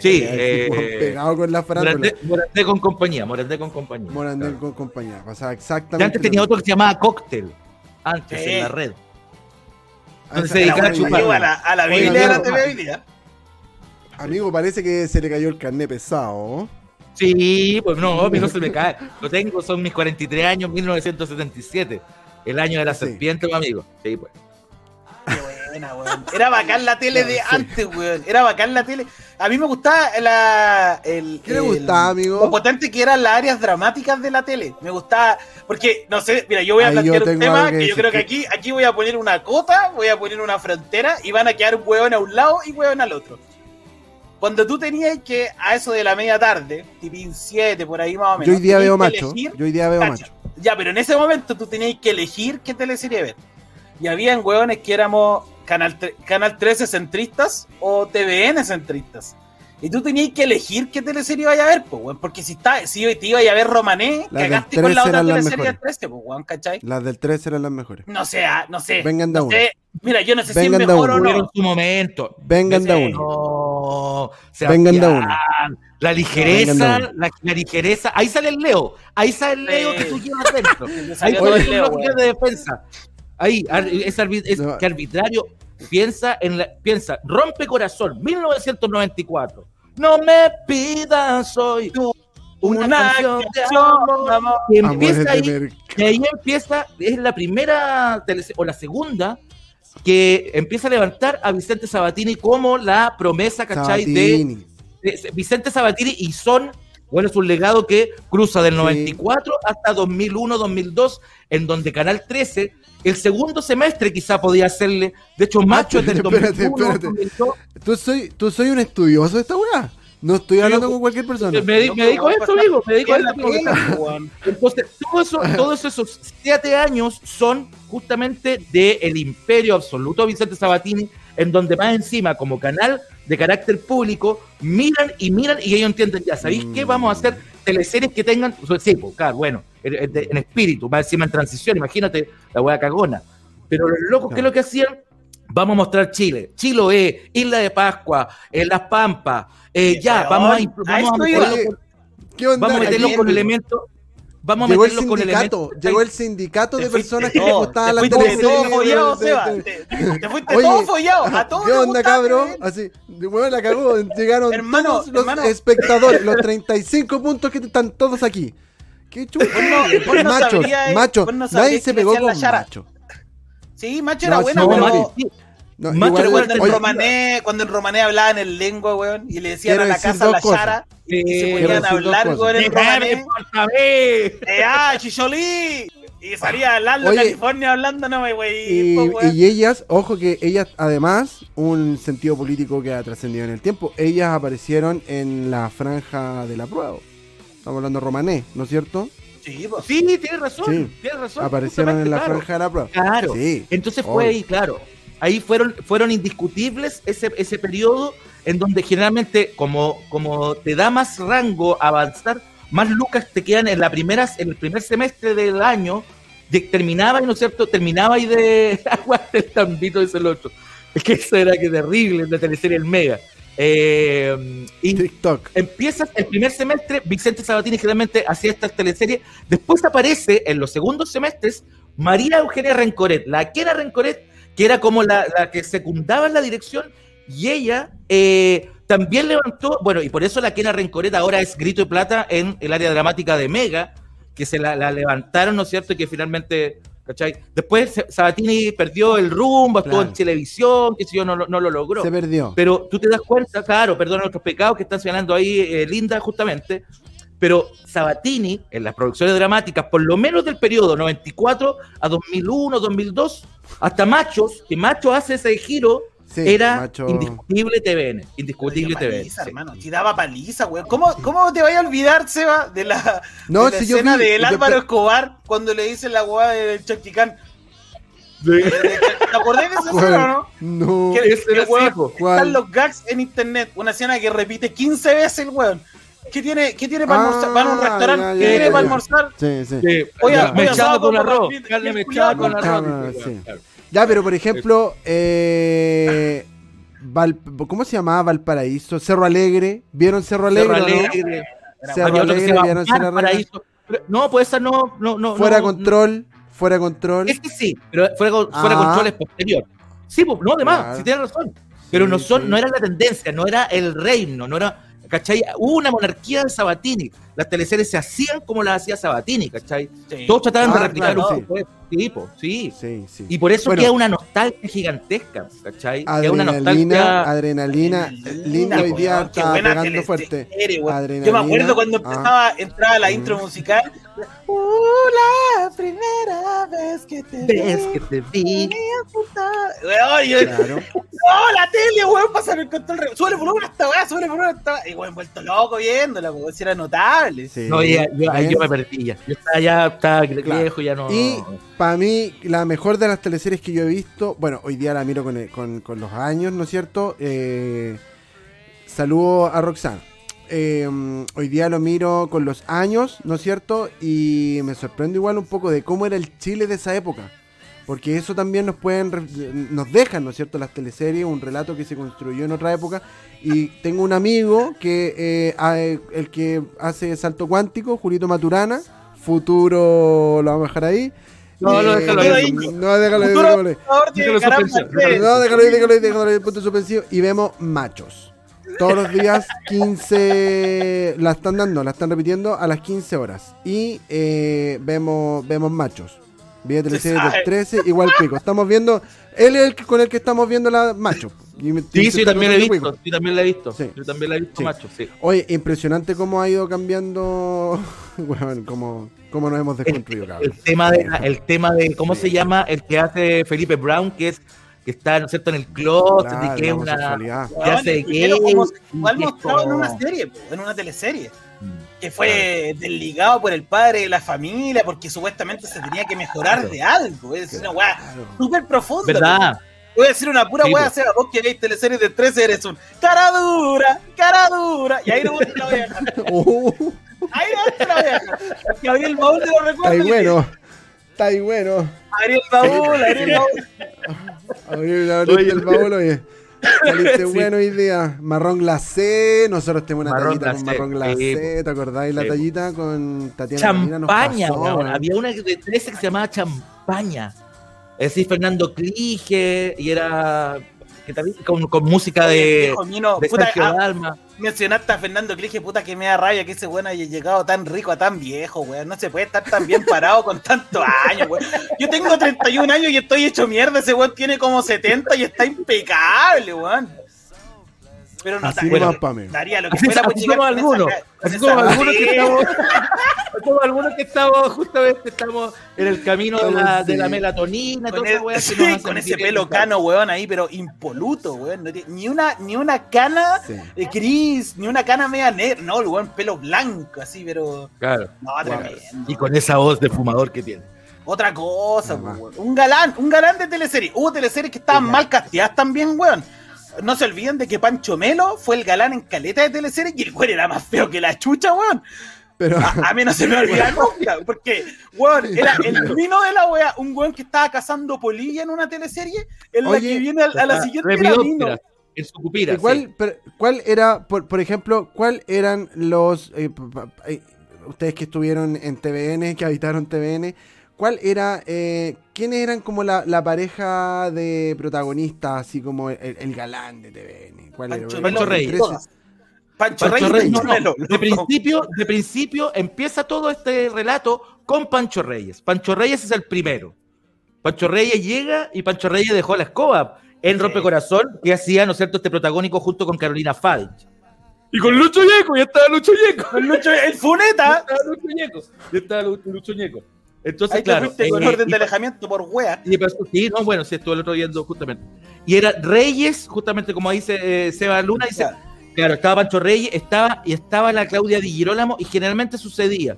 Sí, eh, pegado con la farándula. Morandé, Morandé con compañía, Morandé con compañía. Morandé Claro. con compañía. Pasaba Y exactamente. antes lo tenía otro que se llamaba Cóctel. Antes Sí. en la red. Ah, donde esa- se dedicaba a chupar. a la, a la Oye, Biblia de la amigo, TV hoy día. Amigo, parece que se le cayó el carnet pesado. Sí, pues no, a mí no se me cae. Lo tengo, son mis 43 años, 1977. El año de la Sí. serpiente, mi amigo. Sí, pues. Buena, weón. Era bacán la tele de antes, weón. Era bacán la tele. A mí me gustaba la. El, ¿Qué le gustaba, amigo? Lo potente que eran las áreas dramáticas de la tele. Me gustaba. Porque, no sé, mira, yo voy a Ahí plantear un tema que que, yo creo que aquí, aquí voy a poner una cota, voy a poner una frontera y van a quedar un hueón a un lado y hueón al otro. Cuando tú tenías que, a eso de la media tarde, tipín 7, por ahí más o menos. Yo hoy día veo macho. elegir- Yo hoy día veo Cacha. macho. Ya, pero en ese momento tú tenías que elegir qué teleserie ver. Y habían hueones que éramos Canal, Canal 13 centristas o TVN centristas. Y tú tenías que elegir qué teleserie iba a ver, pues, weón. Porque si, está, si te iba a ver Romané, Las del cagaste con la 13 otra teleserie del mejores. 13, pues, weón, ¿cachai? Las del 13 eran las mejores. No sé, ah, no sé. Vengan de no uno. sé. Mira, yo no sé Vengan si es mejor uno. o no. su momento. Vengan de uno. No, Vengan de uno. La ligereza, uno. la, la ligereza. Ahí sale el Leo. Ahí sale el Leo Sí. que tú llevas dentro. Ahí todo el el Leo, de defensa. Ahí, es, arbi- es No. que arbitrario piensa en la, piensa, rompe corazón, 1994. No me pidas hoy una, Una canción canción, amor. Y empieza ahí, y ahí empieza, es la primera o la segunda que empieza a levantar a Vicente Sabatini como la promesa, ¿cachai? De Vicente Sabatini y son, bueno, es un legado que cruza del Sí. 94 hasta 2001, 2002, en donde Canal 13, el segundo semestre quizá podía hacerle, de hecho, macho es del espérate, 2001, espérate. 2002, ¿Tú soy, ¿Tú soy un estudioso de esta weá? No estoy hablando con cualquier persona. me, di- me dedico a esto, amigo, me dedico a esto. Entonces, todo eso, todos esos siete años son justamente del imperio absoluto de Vicente Sabatini, en donde más encima, como canal de carácter público, miran y miran y ellos entienden, ya, ¿sabéis qué? Vamos a hacer teleseries que tengan, sí, pues, claro, bueno, en, espíritu, más encima en transición, imagínate la hueá cagona. Pero los locos, ¿qué es lo que hacían? Vamos a mostrar Chile, Chiloé, Isla de Pascua, en Las Pampas, eh, ya, vamos a, vamos a vamos a meterlo con elementos. Vamos a Llegó el meterlo con sindicato. elementos. Llegó el sindicato de personas que les gustaban te las fuiste teleseries Te, te fuiste todo follado. A todos ¿Qué onda, cabrón? Así, de huevo la cagó. Llegaron Hermano, todos los espectadores, los 35 puntos que están todos aquí. ¿Qué chulo? Vos no Nadie se pegó con macho. Sí, macho era buena, pero. No, Macho, igual- igual Cuando en, oye, Romané, cuando en Romané hablaban en lengua, weón, y le decían a la casa la cosas. chara, y Sí, se ponían a hablar, weón, en romané. Eh, ah, Chicholí. Y salía Lalo Oye. California hablando, no me y, güey. po, weón. y ellas, ojo que ellas, además, un sentido político que ha trascendido en el tiempo, ellas aparecieron en la franja de la prueba. Estamos hablando de Romané, ¿no es cierto? Sí, pues. Sí, tienes razón, Sí. tienes razón. Aparecieron en la justamente, franja de la prueba. Claro. Claro. Sí. Entonces Obvio. fue ahí, claro. Ahí fueron, fueron indiscutibles ese, ese periodo en donde generalmente, como, como te da más rango avanzar, más lucas te quedan en la primera, en el primer semestre del año, de, terminaba y no es cierto, terminaba y de aguante el tambito ese el otro. Es que eso era que terrible, la teleserie El Mega. Eh, y TikTok. empiezas el primer semestre, Vicente Sabatini generalmente hacía estas teleseries, después aparece en los segundos semestres María Eugenia Rencoret, la que era Rencoret, que era como la, la que secundaba en la dirección, y ella eh, también levantó, bueno, y por eso la Kena Rencoret ahora es Grito de Plata en el área dramática de Mega, que se la, la levantaron, ¿no es cierto? Y que finalmente, ¿cachai? Después Sabatini perdió el rumbo, estuvo Claro. en televisión, que si yo no, lo- no lo logró. Se perdió. Pero tú te das cuenta, claro, perdona nuestros pecados que están señalando ahí eh, Linda justamente, pero Sabatini en las producciones dramáticas, por lo menos del periodo 94 a 2001, 2002, hasta Machos, que Machos hace ese giro, Sí, era macho. indiscutible TVN, indiscutible TVN. paliza, sí. hermano. Si daba paliza, weón. ¿Cómo, ¿Cómo te vaya a olvidar, Seba, de la, No, de la si yo escena vi- del yo- Álvaro Escobar cuando le dice la weá del Chachicán? ¿Te acordás de esa escena o no? No. Que, ese que, era weón, están los gags en internet. Una escena que repite 15 veces el weón. ¿Qué tiene, qué tiene para Ah, almorzar? Van a un restaurante. ya, ¿Qué ya, tiene ya, para ya. almorzar? Sí, sí. Sí, Voy a- a con arroz, carne con arroz. Sí. claro. Ya, pero por ejemplo, eh, Val- ¿cómo se llamaba Valparaíso? Cerro Alegre. ¿Vieron Cerro Alegre? Cerro no? Alegre. Cerro que llama ¿vieron Cerro Alegre? No, pues esa no, no, no. Fuera no, control, fuera control. Este sí, pero fuera, fuera Ah. control es posterior. Sí, pues, no, de más, Claro. si tienes razón. Pero Sí, no son, sí. no era la tendencia, no era el reino, no era. ¿Cachai? Hubo una monarquía de Sabatini. Las teleseries se hacían como las hacía Sabatini, ¿cachai? Sí. Todos trataban Ah, de replicar claro, un sí. Tipo, sí. Sí, sí. Y por eso Bueno. queda una nostalgia gigantesca, ¿cachai? Queda una Adrenalina, nostalgia. adrenalina, lindo hoy día weón, qué está pegando fuerte. teleserie, weón. Adrenalina. Yo me acuerdo cuando ah. empezaba, entraba la Mm. intro musical. Uh, la primera vez que te Ves vi. que te vi. Weón, yo- Claro. ¡No, la tele, weón! Pásame el control. Sube el volumen a esta weá, sube el volumen a esta weá. Y weón, vuelto loco viéndola, weón, si era notable. Sí. No, ya, yo, ahí yo me perdí ya. Yo estaba ya, estaba Claro. viejo, ya no. Y para mí, la mejor de las teleseries que yo he visto, bueno, hoy día la miro con, el- con- con los años, ¿no es cierto? Eh, saludo a Roxana. Eh, hoy día lo miro con los años, ¿no es cierto? Y me sorprende igual un poco de cómo era el Chile de esa época. Porque eso también nos pueden nos dejan, ¿no es cierto? Las teleseries, un relato que se construyó en otra época. Y tengo un amigo que eh, a- el que hace salto cuántico, Julito Maturana, futuro lo vamos a dejar ahí. No, no, Eh, déjalo ahí. No, déjalo ahí, déjalo ahí. No, déjalo ahí, déjalo ahí, déjalo ahí, punto suspensivo. Y vemos machos. Todos los días, 15. La están dando, la están repitiendo a las 15 horas. Y eh, vemos, vemos machos. Vía teleserie sabe. del 13, igual pico. Estamos viendo. Él es el que- con el que estamos viendo la macho. Sí, sí, también la he visto. Sí, también la he visto. Sí. Yo también la he visto, Sí. macho, sí. Oye, impresionante cómo ha ido cambiando. Bueno, cómo, cómo nos hemos El, desconstruido, cabrón. el tema de, el tema de, ¿cómo se llama? El que hace Felipe Brown, que es que está, ¿no es cierto?, en el closet, Claro, y que es una... que hace gay, es mostrado en una serie, en una teleserie. Mm. que fue desligado por el padre de la familia porque supuestamente se tenía que mejorar Claro. de algo. Es una weá Claro. súper profunda. ¿Verdad? Voy a decir una pura Sí, weá, po. Seba, vos que veis teleseries de 13 eres un cara dura, cara dura. Y ahí no te la voy a dejar. Uh, Ahí no te la voy a dejar. Porque abrí el baúl de los está recuerdos. ahí y bueno. Está ahí bueno. Abrí el baúl, abrí el baúl. Abrir abriste Oye, el baúl, oye. Saliste Sí. bueno hoy día. Marrón glacé. Nosotros tenemos una Marrón tallita con glacé, marrón sí, glacé. ¿Te acordáis la Sí, tallita con Tatiana Molina? Nos Champaña, pasó, weón. Había una de 13 que se llamaba Champaña. Es decir, Fernando Clige, y era que también con, con música de, Viejo de puta, Sergio ah, Dalma. mencionaste a Fernando Clige, puta que me da rabia que ese weón haya llegado tan rico a tan viejo, weón. No se puede estar tan bien parado con tantos años, weón. Yo tengo 31 años y estoy hecho mierda. Ese weón tiene como 70 y está impecable, weón. Pero no Así Pame. daría lo que Así, fuera por así esa algunos. Así somos algunos que estamos. así somos algunos que estamos, justamente estamos en el camino de la, de la Sí. melatonina, Con, el- weá sí, nos con ese pelo cano, weón, ahí, pero impoluto, weón. No tiene- ni, una, ni una cana Sí. eh, gris, ni una cana media negra. No, el weón, pelo blanco, así, pero. Claro. No, tremendo. Y con esa voz de fumador que tiene. Otra cosa, weón. Un galán, un galán de teleserie. Hubo teleseries que estaban mal casteadas también, weón. No se olviden de que Pancho Melo fue el galán en caleta de teleseries y el weón era más feo que la chucha, weón. Pero, A, a mí no se me olvida nunca, porque, weón, era el vino de la wea, un weón que estaba cazando polilla en una teleserie, en la que viene a, a la siguiente era vino. En su cupira. ¿y ¿cuál, pero, ¿cuál era, por, por ejemplo, cuál eran los. eh, p- p- eh, ustedes que estuvieron en TVN, que habitaron TVN, ¿cuál era. Eh, ¿Quiénes eran como la, la pareja de protagonistas, así como el, el galán de TVN? ¿Cuál Pancho, era? Pancho Reyes. todas. Pancho, Pancho Reyes, Reyes, Pancho no, no, Melo, De principio, de principio empieza todo este relato con Pancho Reyes. Pancho Reyes es el primero. Pancho Reyes llega y Pancho Reyes dejó la escoba en Sí. Rompecorazón que hacía, ¿no es cierto?, este protagónico junto con Carolina Fadich. Y con Lucho Ñeco, ya estaba Lucho Ñeco. Con Lucho, el Ya Funeta. estaba Lucho Ñeco. Ya estaba Lu- Lucho Ñeco. Entonces, Ahí te claro. fuiste con eh, orden y de alejamiento por wea. y pasó- sí, no, bueno, sí, estuve el otro viendo justamente. Y era Reyes, justamente como dice eh, Seba Luna, dice, claro, estaba Pancho Reyes, estaba, y estaba la Claudia Di Girolamo, y generalmente sucedía.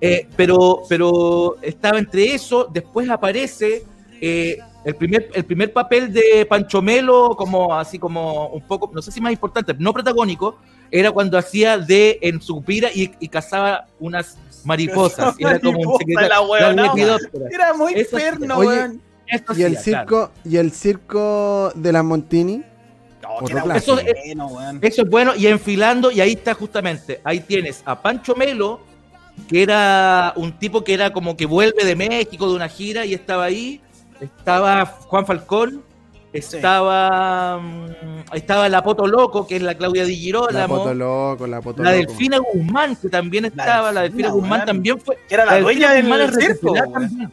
Eh, pero, pero estaba entre eso, después aparece eh, el, primer, el primer papel de Pancho Melo, como así como un poco, no sé si más importante, no protagónico, era cuando hacía de en su pira y, y cazaba unas mariposas. Era como un Mariposa, secretario. la huevonao. lepidóptera. Era muy Eso perno, Oye, weón. Esto ¿Y el claro. circo, y el circo de las Montini? No, bueno, weón. Eso es bueno, y enfilando, y ahí está justamente, ahí tienes a Pancho Melo, que era un tipo que era como que vuelve de México de una gira y estaba ahí, estaba Juan Falcón, estaba mm, estaba la Poto Loco, que es la Claudia Di Girolamo. La Poto Loco, la Poto La Loco. Delfina Guzmán, que también estaba, la Delfina, Delfina, Guzmán también fue. Que era la, dueña Delfina del Guzmán es circo, recuperada weón. también.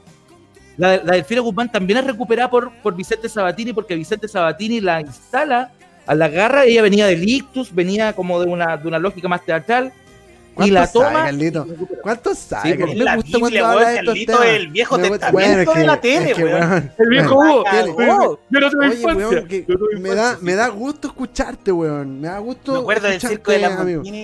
La, la Delfina Guzmán también es recuperada por, por Vicente Sabatini, porque Vicente Sabatini la instala a la garra. Ella venía del ictus, venía como de una, de una lógica más teatral. Y ¿Cuánto la sabe, toma. Carlito? ¿Cuánto sabe? Sí, me la gusta Biblia, cuando weón, habla de estos Carlito, el Viejo Me Testamento es de la tele, weón. El viejo Hugo. Yo no Oye, infancia. me da, me da gusto escucharte, weón. Me da gusto. Me acuerdo del circo de la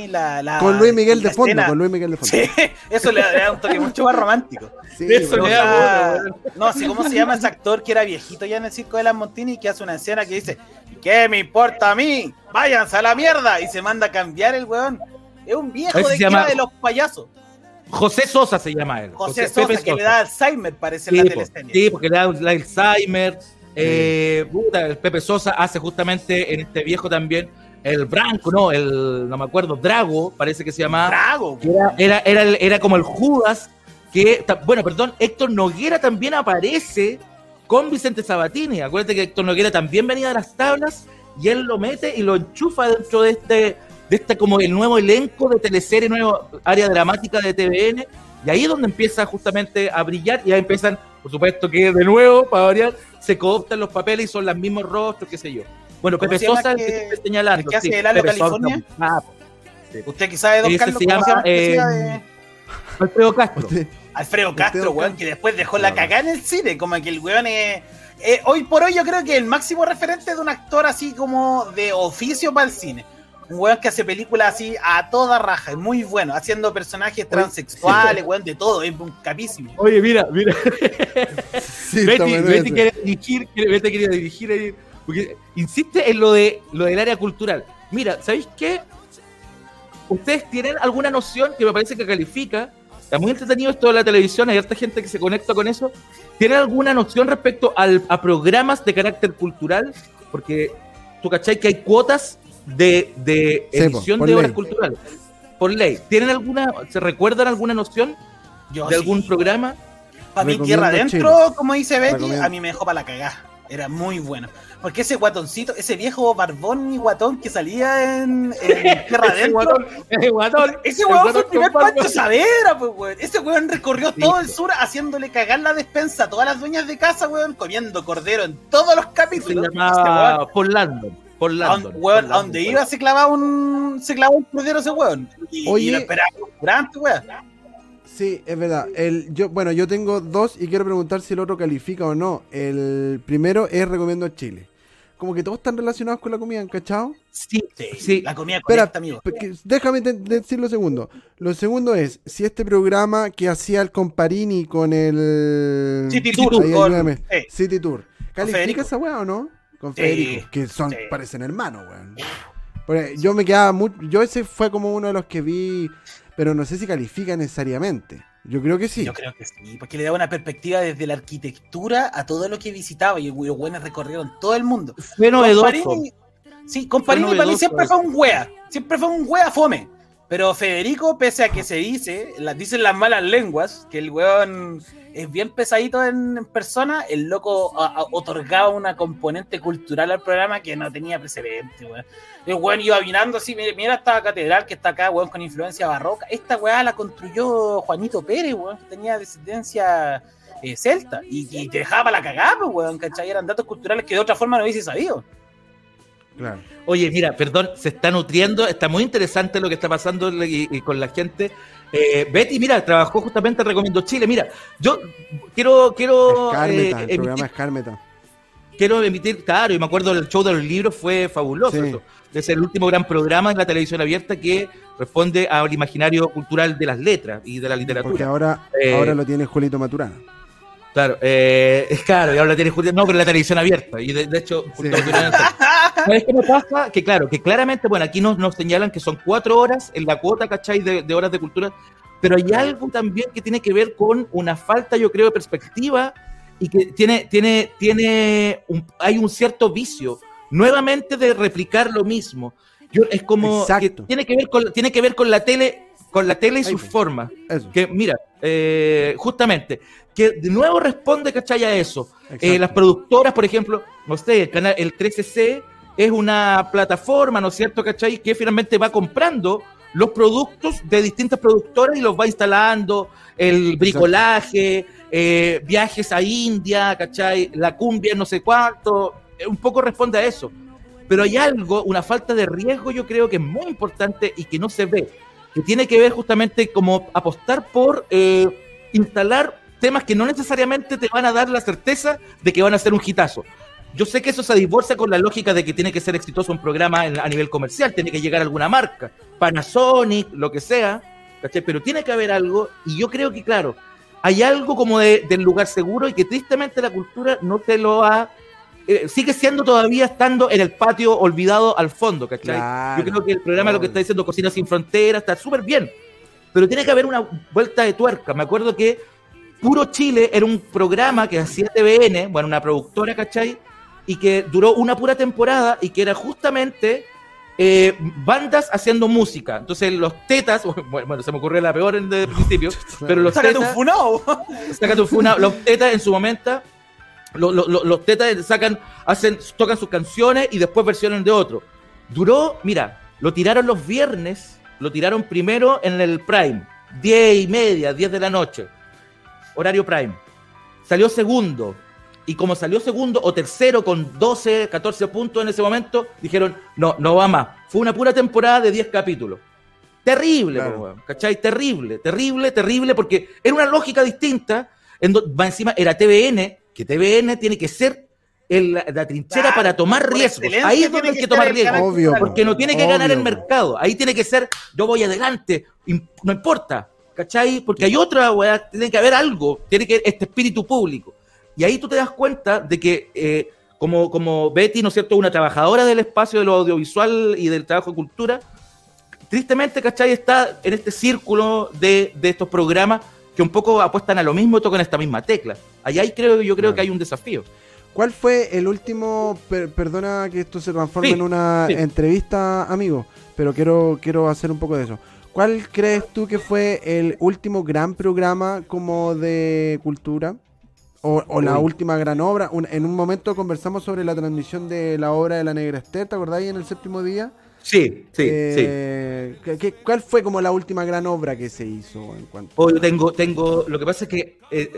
la, la- Con Luis Miguel de fondo, escena. con Luis Miguel de fondo. Sí, eso le, da un toque mucho más romántico. Sí, Eso le da no, así cómo se llama ese actor que era viejito ya en el circo de las Montini que hace una escena que dice, ¿qué me importa a mí? Váyanse a la mierda y se manda a cambiar el weón. Es un viejo de llama- de los payasos. José Sosa se llama él. José Sosa, Pepe que le da Alzheimer, parece en Sí, la teleserie. sí, porque le da el Alzheimer. Eh, puta, el Pepe Sosa hace justamente en este viejo también el Branco, no, el, no me acuerdo, Drago, parece que se llamaba. Drago. Era, era, era, el- era como el Judas, que, bueno, perdón, Héctor Noguera también aparece con Vicente Sabatini. Acuérdate que Héctor Noguera también venía de las tablas y él lo mete y lo enchufa dentro de este, de este como el nuevo elenco de teleserie, nuevo área dramática de TVN. Y ahí es donde empieza justamente a brillar y ahí empiezan, por supuesto que de nuevo, para variar, se cooptan los papeles y son los mismos rostros, qué sé yo. Bueno, ¿Cómo Pepe Sosa, que- que te estoy señalando. el que hace sí, el Halo California? ah, Usted que sabe, don Ese Carlos, se ¿cómo se llama, llama? eh, de- Alfredo Castro. Usted- Alfredo Castro, weón, que después dejó la Claro. cagada en el cine, como que el weón es... eh, hoy por hoy yo creo que el máximo referente de un actor así como de oficio para el cine. Un weón que hace películas así a toda raja, es muy bueno, haciendo personajes transexuales, weón, de todo, es un capísimo. Oye, mira, mira. Sí, Betty, Betty quiere dirigir, Betty quería dirigir ahí, porque insiste en lo de lo del área cultural. Mira, ¿sabéis qué? Ustedes tienen alguna noción que me parece que califica. Está muy entretenido esto de la televisión, hay harta gente que se conecta con eso. ¿Tienen alguna noción respecto al- a programas de carácter cultural? Porque tú cachai que hay cuotas de, de edición por de ley. obras culturales. Por ley. ¿Tienen alguna, se recuerdan alguna noción Yo de sí. algún programa? Para mi Recomiendo tierra adentro, como dice Betty, Recomiendo. a mí me dejó para la cagada. Era muy bueno. Porque ese guatoncito, ese viejo barbón y guatón que salía en, en tierra adentro, Ese guatón. ese El weón fue guatón el primer. Pancho Savera, pues weón. Ese weón recorrió Sí, todo el sur haciéndole cagar la despensa a todas las dueñas de casa, weón, comiendo cordero en todos los Se capítulos. Ese weón, llamaba Paul A Landon. donde, weón, iba se clavaba un se clavaba un cordero ese weón. Y, Oye. y lo esperaba durante, weón. Sí, es verdad. El, yo, bueno, yo tengo dos y quiero preguntar si el otro califica o no. El primero es Recomiendo Chile. Como que todos están relacionados con la comida, ¿han cachado? Sí, Sí, sí. la comida Espera, correcta, amigo. porque- déjame decir lo segundo. Lo segundo es, si este programa que hacía el Comparini con el... City Tour, Ahí, con-. City Tour. ¿Califica esa weá o no? Con Sí, Federico, que son, sí. parecen hermanos, weón. Porque yo me quedaba mucho... Yo ese fue como uno de los que vi, pero no sé si califica necesariamente. Yo creo que sí. Yo creo que sí, porque le daba una perspectiva desde la arquitectura a todo lo que visitaba y los buenos recorrieron todo el mundo. Fue novedoso. Comparini- sí, para mí novedoso siempre fue un wea, siempre fue un wea fome. Pero Federico, pese a que se dice, las dicen las malas lenguas, que el weón es bien pesadito en, persona, el loco otorgaba una componente cultural al programa que no tenía precedente, weón. El weón iba mirando así, mira, mira esta catedral que está acá, weón, con influencia barroca. Esta weá la construyó Juanito Pérez, weón, que tenía descendencia eh, celta. Y, y te dejaba para la cagada, pues, weón, ¿cachai? Eran datos culturales que de otra forma no hubiese sabido. Claro. Oye, mira, perdón, se está nutriendo, está muy interesante lo que está pasando y, y con la gente. Eh, Betty, mira, trabajó justamente en Recomiendo Chile. Mira, yo quiero, quiero, Es Carmeta, eh, el emitir, programa es Carmeta. quiero emitir, claro, y me acuerdo del show de los libros, fue fabuloso Sí. eso. Es el último gran programa en la televisión abierta que responde al imaginario cultural de las letras y de la literatura. Porque ahora, Eh, ahora lo tiene Julito Maturana. Claro, eh, es claro, y ahora tiene Julia, no, pero la televisión abierta, y de, de hecho, Sí. ¿sabes qué me pasa? Que claro, que claramente, bueno, aquí nos, nos señalan que son cuatro horas en la cuota, ¿cachai? De, de horas de cultura, pero hay algo también que tiene que ver con una falta, yo creo, de perspectiva y que tiene, tiene, tiene, un- hay un cierto vicio, nuevamente de replicar lo mismo. Yo, es como que tiene que ver con, tiene que ver con la tele, con la tele y sus pues. formas que mira, eh, justamente, que de nuevo responde, ¿cachai? A eso. Eh, las productoras, por ejemplo, no sé, el canal, el 13C es una plataforma, ¿no es cierto, cachai? Que finalmente va comprando los productos de distintas productoras y los va instalando, el bricolaje, eh, viajes a India, ¿cachai? La cumbia, no sé cuánto, un poco responde a eso. Pero hay algo, una falta de riesgo, yo creo que es muy importante y que no se ve, que tiene que ver justamente como apostar por eh, instalar temas que no necesariamente te van a dar la certeza de que van a ser un hitazo. Yo sé que eso se divorcia con la lógica de que tiene que ser exitoso un programa a nivel comercial, tiene que llegar a alguna marca, Panasonic, lo que sea, ¿cachai? Pero tiene que haber algo, y yo creo que, claro, hay algo como de, del lugar seguro y que tristemente la cultura no te lo ha eh, sigue siendo todavía estando en el patio olvidado al fondo, ¿cachai? Yo creo que el programa lo que está diciendo Cocina Sin Fronteras está súper bien, pero tiene que haber una vuelta de tuerca. Me acuerdo que Puro Chile era un programa que hacía TVN, bueno, una productora, ¿cachai? Y que duró una pura temporada y que era justamente eh, bandas haciendo música. Entonces los tetas, bueno, se me ocurrió la peor en el principio, pero los tetas... un funao. Sácate un funao. Los tetas en su momento los, tetas sacan, hacen, tocan sus canciones y después versiones de otro. Duró, mira, lo tiraron los viernes, lo tiraron primero en el Prime, 10 y media, 10 de la noche, horario Prime. Salió segundo, y como salió segundo o tercero con 12, 14 puntos en ese momento, dijeron, no, no va más. Fue una pura temporada de 10 capítulos. Terrible, ¿cachai? Terrible, terrible, terrible, porque era una lógica distinta. En encima era TVN, que TVN tiene que ser la trinchera para tomar riesgos. Ahí es donde hay que tomar riesgos. porque no tiene que ganar el mercado. Ahí tiene que ser, yo voy adelante, no importa. ¿Cachai? Porque hay otra, weá, tiene que haber algo, tiene que este espíritu público. Y ahí tú te das cuenta de que, eh, como, como Betty, ¿no es cierto?, una trabajadora del espacio de lo audiovisual y del trabajo de cultura, tristemente, ¿cachai?, está en este círculo de, de estos programas que un poco apuestan a lo mismo y tocan esta misma tecla. Allá ahí creo, yo creo que hay un desafío. ¿Cuál fue el último, perdona que esto se transforme en una entrevista, amigo, pero quiero, quiero hacer un poco de eso. ¿Cuál crees tú que fue el último gran programa como de cultura? O, la última gran obra. en un momento conversamos sobre la transmisión de la obra de la Negra Esther, ¿te acordáis en el séptimo día? Sí, sí, eh, sí. ¿Cuál fue como la última gran obra que se hizo? En cuanto oh, yo tengo, tengo, lo que pasa es que eh,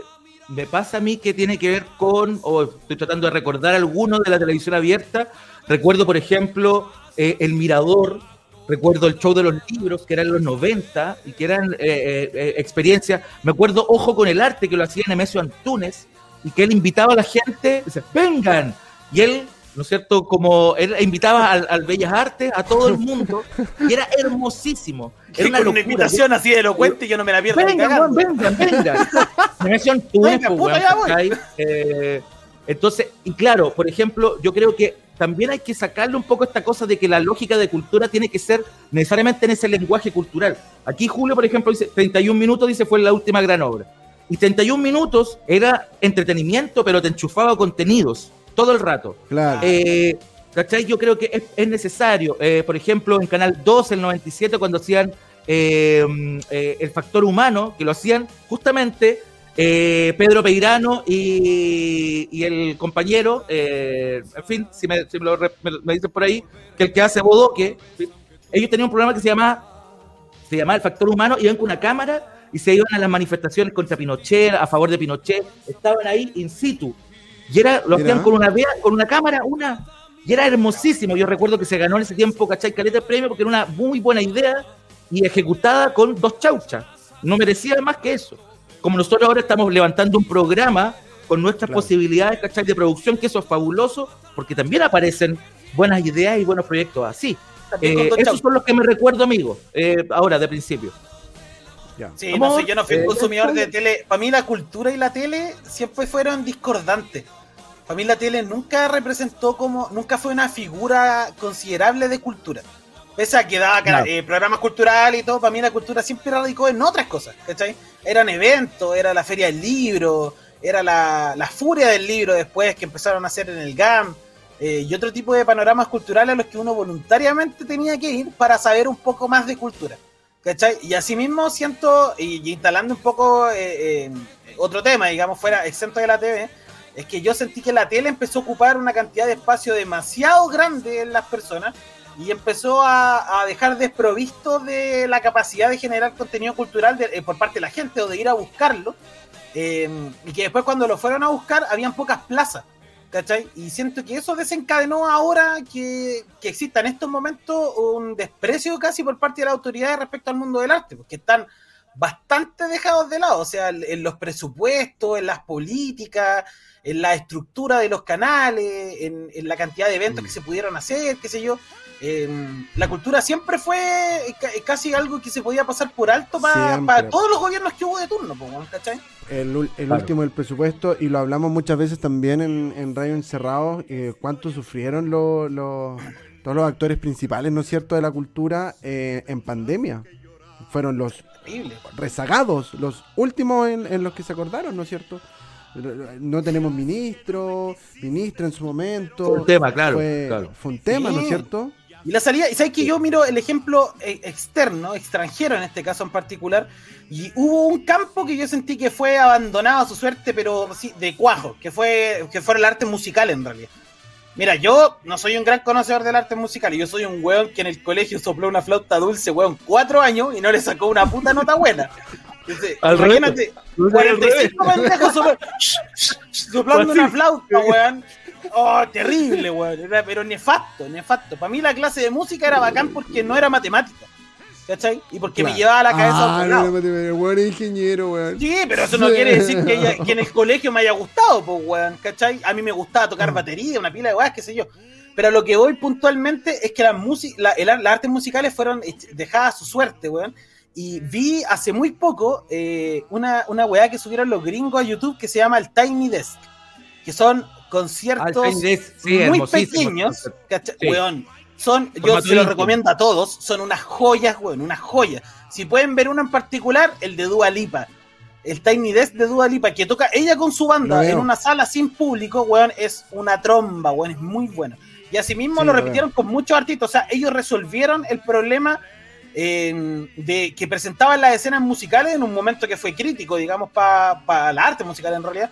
me pasa a mí que tiene que ver con, o estoy tratando de recordar algunos de la televisión abierta. Recuerdo, por ejemplo, eh, El Mirador, recuerdo el show de los libros, que eran los 90 y que eran experiencias. Me acuerdo Ojo con el Arte, que lo hacía Nemesio Antunes, y que él invitaba a la gente, dice, vengan. Y él ¿no es cierto? Como él invitaba al, Bellas Artes a todo el mundo y era hermosísimo. Era una, una invitación así de elocuente y yo no me la pierdo. Venga, venga, venga. Me mencionan tú, eh, entonces, y claro, por ejemplo, yo creo que también hay que sacarle un poco esta cosa de que la lógica de cultura tiene que ser necesariamente en ese lenguaje cultural. Aquí Julio, por ejemplo, dice 31 minutos, dice fue la última gran obra. Y 31 minutos era entretenimiento, pero te enchufaba contenidos todo el rato. Claro. Eh, ¿Cachai? Yo creo que es, necesario. Eh, por ejemplo, en Canal 2, el 97, cuando hacían eh, El Factor Humano, que lo hacían justamente Pedro Peirano y, el compañero, en fin, si, me, me, dicen por ahí, que el que hace Bodoque, ellos tenían un programa que se llama se llamaba El Factor Humano, iban con una cámara y se iban a las manifestaciones contra Pinochet, a favor de Pinochet, estaban ahí in situ, y era, lo hacían con una, con una cámara, una. Y era hermosísimo. Yo recuerdo que se ganó en ese tiempo, ¿cachai? Caleta de premio porque era una muy buena idea y ejecutada con dos chauchas. No merecía más que eso. Como nosotros ahora estamos levantando un programa con nuestras posibilidades, ¿cachai? De producción, que eso es fabuloso, porque también aparecen buenas ideas y buenos proyectos así. Eh, esos son los que me recuerdo, amigo, eh, ahora, de principio. Sí, no sé, yo no fui un consumidor de tele. Para mí la cultura y la tele siempre fueron discordantes. Para mí la tele nunca representó como, nunca fue una figura considerable de cultura. Pese a que daba eh, programas culturales y todo, para mí la cultura siempre radicó en otras cosas, ¿cachai? Eran eventos, era la feria del libro, era la, la furia del libro después que empezaron a hacer en el GAM, eh, y otro tipo de panoramas culturales a los que uno voluntariamente tenía que ir para saber un poco más de cultura. ¿Cachai? Y asimismo siento, y, instalando un poco eh, otro tema, digamos, fuera exento de la TV, es que yo sentí que la tele empezó a ocupar una cantidad de espacio demasiado grande en las personas y empezó a, dejar desprovisto de la capacidad de generar contenido cultural eh, por parte de la gente o de ir a buscarlo. Eh, y que después cuando lo fueron a buscar habían pocas plazas. ¿Cachai? Y siento que eso desencadenó ahora que, que exista en estos momentos un desprecio casi por parte de la autoridad respecto al mundo del arte, porque están bastante dejados de lado, o sea, en los presupuestos, en las políticas, en la estructura de los canales, en, la cantidad de eventos que mm. se pudieron hacer, qué sé yo. Em, la cultura siempre fue casi algo que se podía pasar por alto para todos los gobiernos que hubo de turno, ¿cachai? El, último del presupuesto, y lo hablamos muchas veces también en, en Radio Encerrado, eh, cuánto sufrieron los, todos los actores principales, ¿no es cierto?, de la cultura eh, en pandemia. Fueron los rezagados, los últimos en, en los que se acordaron, ¿no es cierto? No tenemos ministro, ministra en su momento. Fue un tema, claro. Fue, un tema, ¿no es cierto? Y la salida, y sabes que yo miro el ejemplo eh, externo, extranjero en este caso en particular, y hubo un campo que yo sentí que fue abandonado a su suerte, pero sí, de cuajo, que fue, que fue el arte musical en realidad. Mira, yo no soy un gran conocedor del arte musical, y yo soy un weón que en el colegio sopló una flauta dulce, weón, cuatro años y no le sacó una puta nota buena. Al imagínate, 45 pendejos soplando una flauta, weón. Oh, terrible, weón. Era, pero nefasto, nefasto. Para mí la clase de música era bacán porque no era matemática. ¿Cachai? Y porque me llevaba la cabeza ah, no, weón, ingeniero, weón. Sí, pero eso no quiere decir que, en el colegio me haya gustado, pues, weón. ¿Cachai? A mí me gustaba tocar mm. batería, una pila de weas, qué sé yo. Pero lo que voy puntualmente es que las, la, las artes musicales fueron dejadas a su suerte, weón. Y vi hace muy poco eh, una, una weá que subieron los gringos a YouTube que se llama el Tiny Desk. Que son conciertos muy pequeños. Weón, son, yo se los recomiendo a todos, son unas joyas, weón, unas joyas. Si pueden ver uno en particular, el de Dua Lipa. El Tiny Desk de Dua Lipa, que toca ella con su banda en una sala sin público, weón, es una tromba, weón, es muy bueno. Y asimismo lo repitieron con muchos artistas, o sea, ellos resolvieron el problema de, que presentaban las escenas musicales en un momento que fue crítico, digamos, para la arte musical en realidad,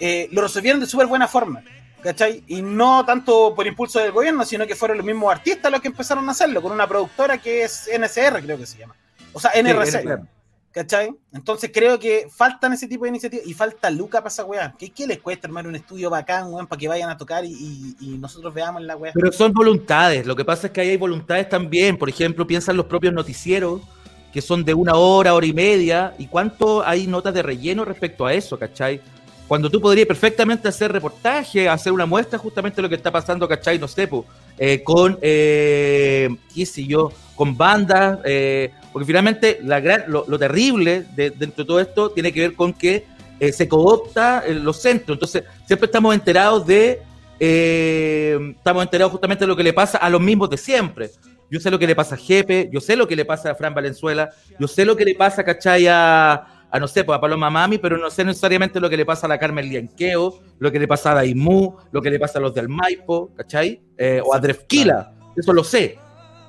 eh, lo resolvieron de súper buena forma. ¿Cachai? Y no tanto por impulso del gobierno, sino que fueron los mismos artistas los que empezaron a hacerlo, con una productora que es NSR, creo que se llama. O sea, NRC. ¿Cachai? Entonces creo que faltan ese tipo de iniciativas y falta Luca para esa weá. ¿Qué, ¿Qué, les cuesta armar un estudio bacán, weón, para que vayan a tocar y, nosotros veamos la weá? Pero son voluntades. Lo que pasa es que ahí hay voluntades también. Por ejemplo, piensan los propios noticieros que son de una hora, hora y media. ¿Y cuánto hay notas de relleno respecto a eso, cachai? Cuando tú podrías perfectamente hacer reportaje, hacer una muestra justamente de lo que está pasando, cachai, no sé, eh, con, eh, qué sé yo, con bandas, eh, porque finalmente lo, terrible de, dentro de todo esto tiene que ver con que eh, se coopta los centros. Entonces, siempre estamos enterados de. Estamos enterados justamente de lo que le pasa a los mismos de siempre. Yo sé lo que le pasa a Jepe, yo sé lo que le pasa a Fran Valenzuela, yo sé lo que le pasa, ¿cachai? A, a no sé, pues a Paloma Mami, pero no sé necesariamente lo que le pasa a la Carmen Lianqueo, lo que le pasa a Daimú, lo que le pasa a los del Maipo, ¿cachai? o a Drefkila, eso lo sé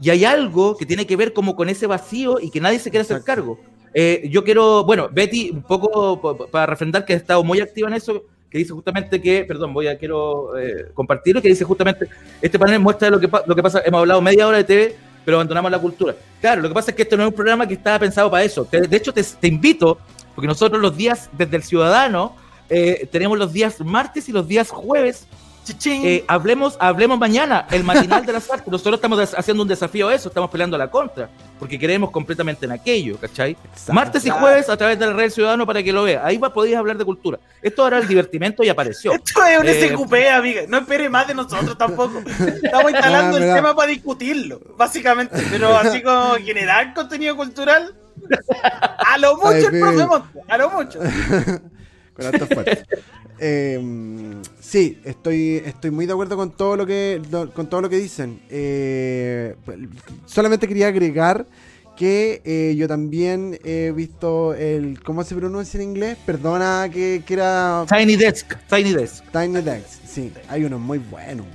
y hay algo que tiene que ver como con ese vacío y que nadie se quiere hacer cargo. Eh, yo quiero, bueno, Betty, un poco para refrendar que ha estado muy activa en eso, que dice justamente que, perdón, voy a quiero eh, compartirlo, que dice justamente, este panel muestra lo que, lo que pasa, hemos hablado media hora de TV, pero abandonamos la cultura. Claro, lo que pasa es que este no es un programa que estaba pensado para eso. de hecho, te, te, invito, porque nosotros los días desde el Ciudadano, eh, tenemos los días martes y los días jueves eh, hablemos, hablemos mañana, el matinal de las artes. Nosotros estamos haciendo un desafío a eso, estamos peleando a la contra, porque creemos completamente en aquello, ¿cachai? Martes y jueves a través del Red Ciudadano para que lo vea. Ahí va, podéis hablar de cultura. Esto era el divertimento y apareció. Esto es un eh, SQP, amiga. No espere más de nosotros tampoco. Estamos instalando el tema para discutirlo, básicamente. Pero así como generar contenido cultural, a lo mucho el profe a lo mucho. Con eh, sí, estoy, estoy muy de acuerdo con todo lo que, con todo lo que dicen. Eh, solamente quería agregar que eh, yo también he visto el. ¿Cómo se pronuncia en inglés? Perdona que, que era. Tiny Desk. Tiny Desk. Tiny Desk, sí. Hay unos muy buenos,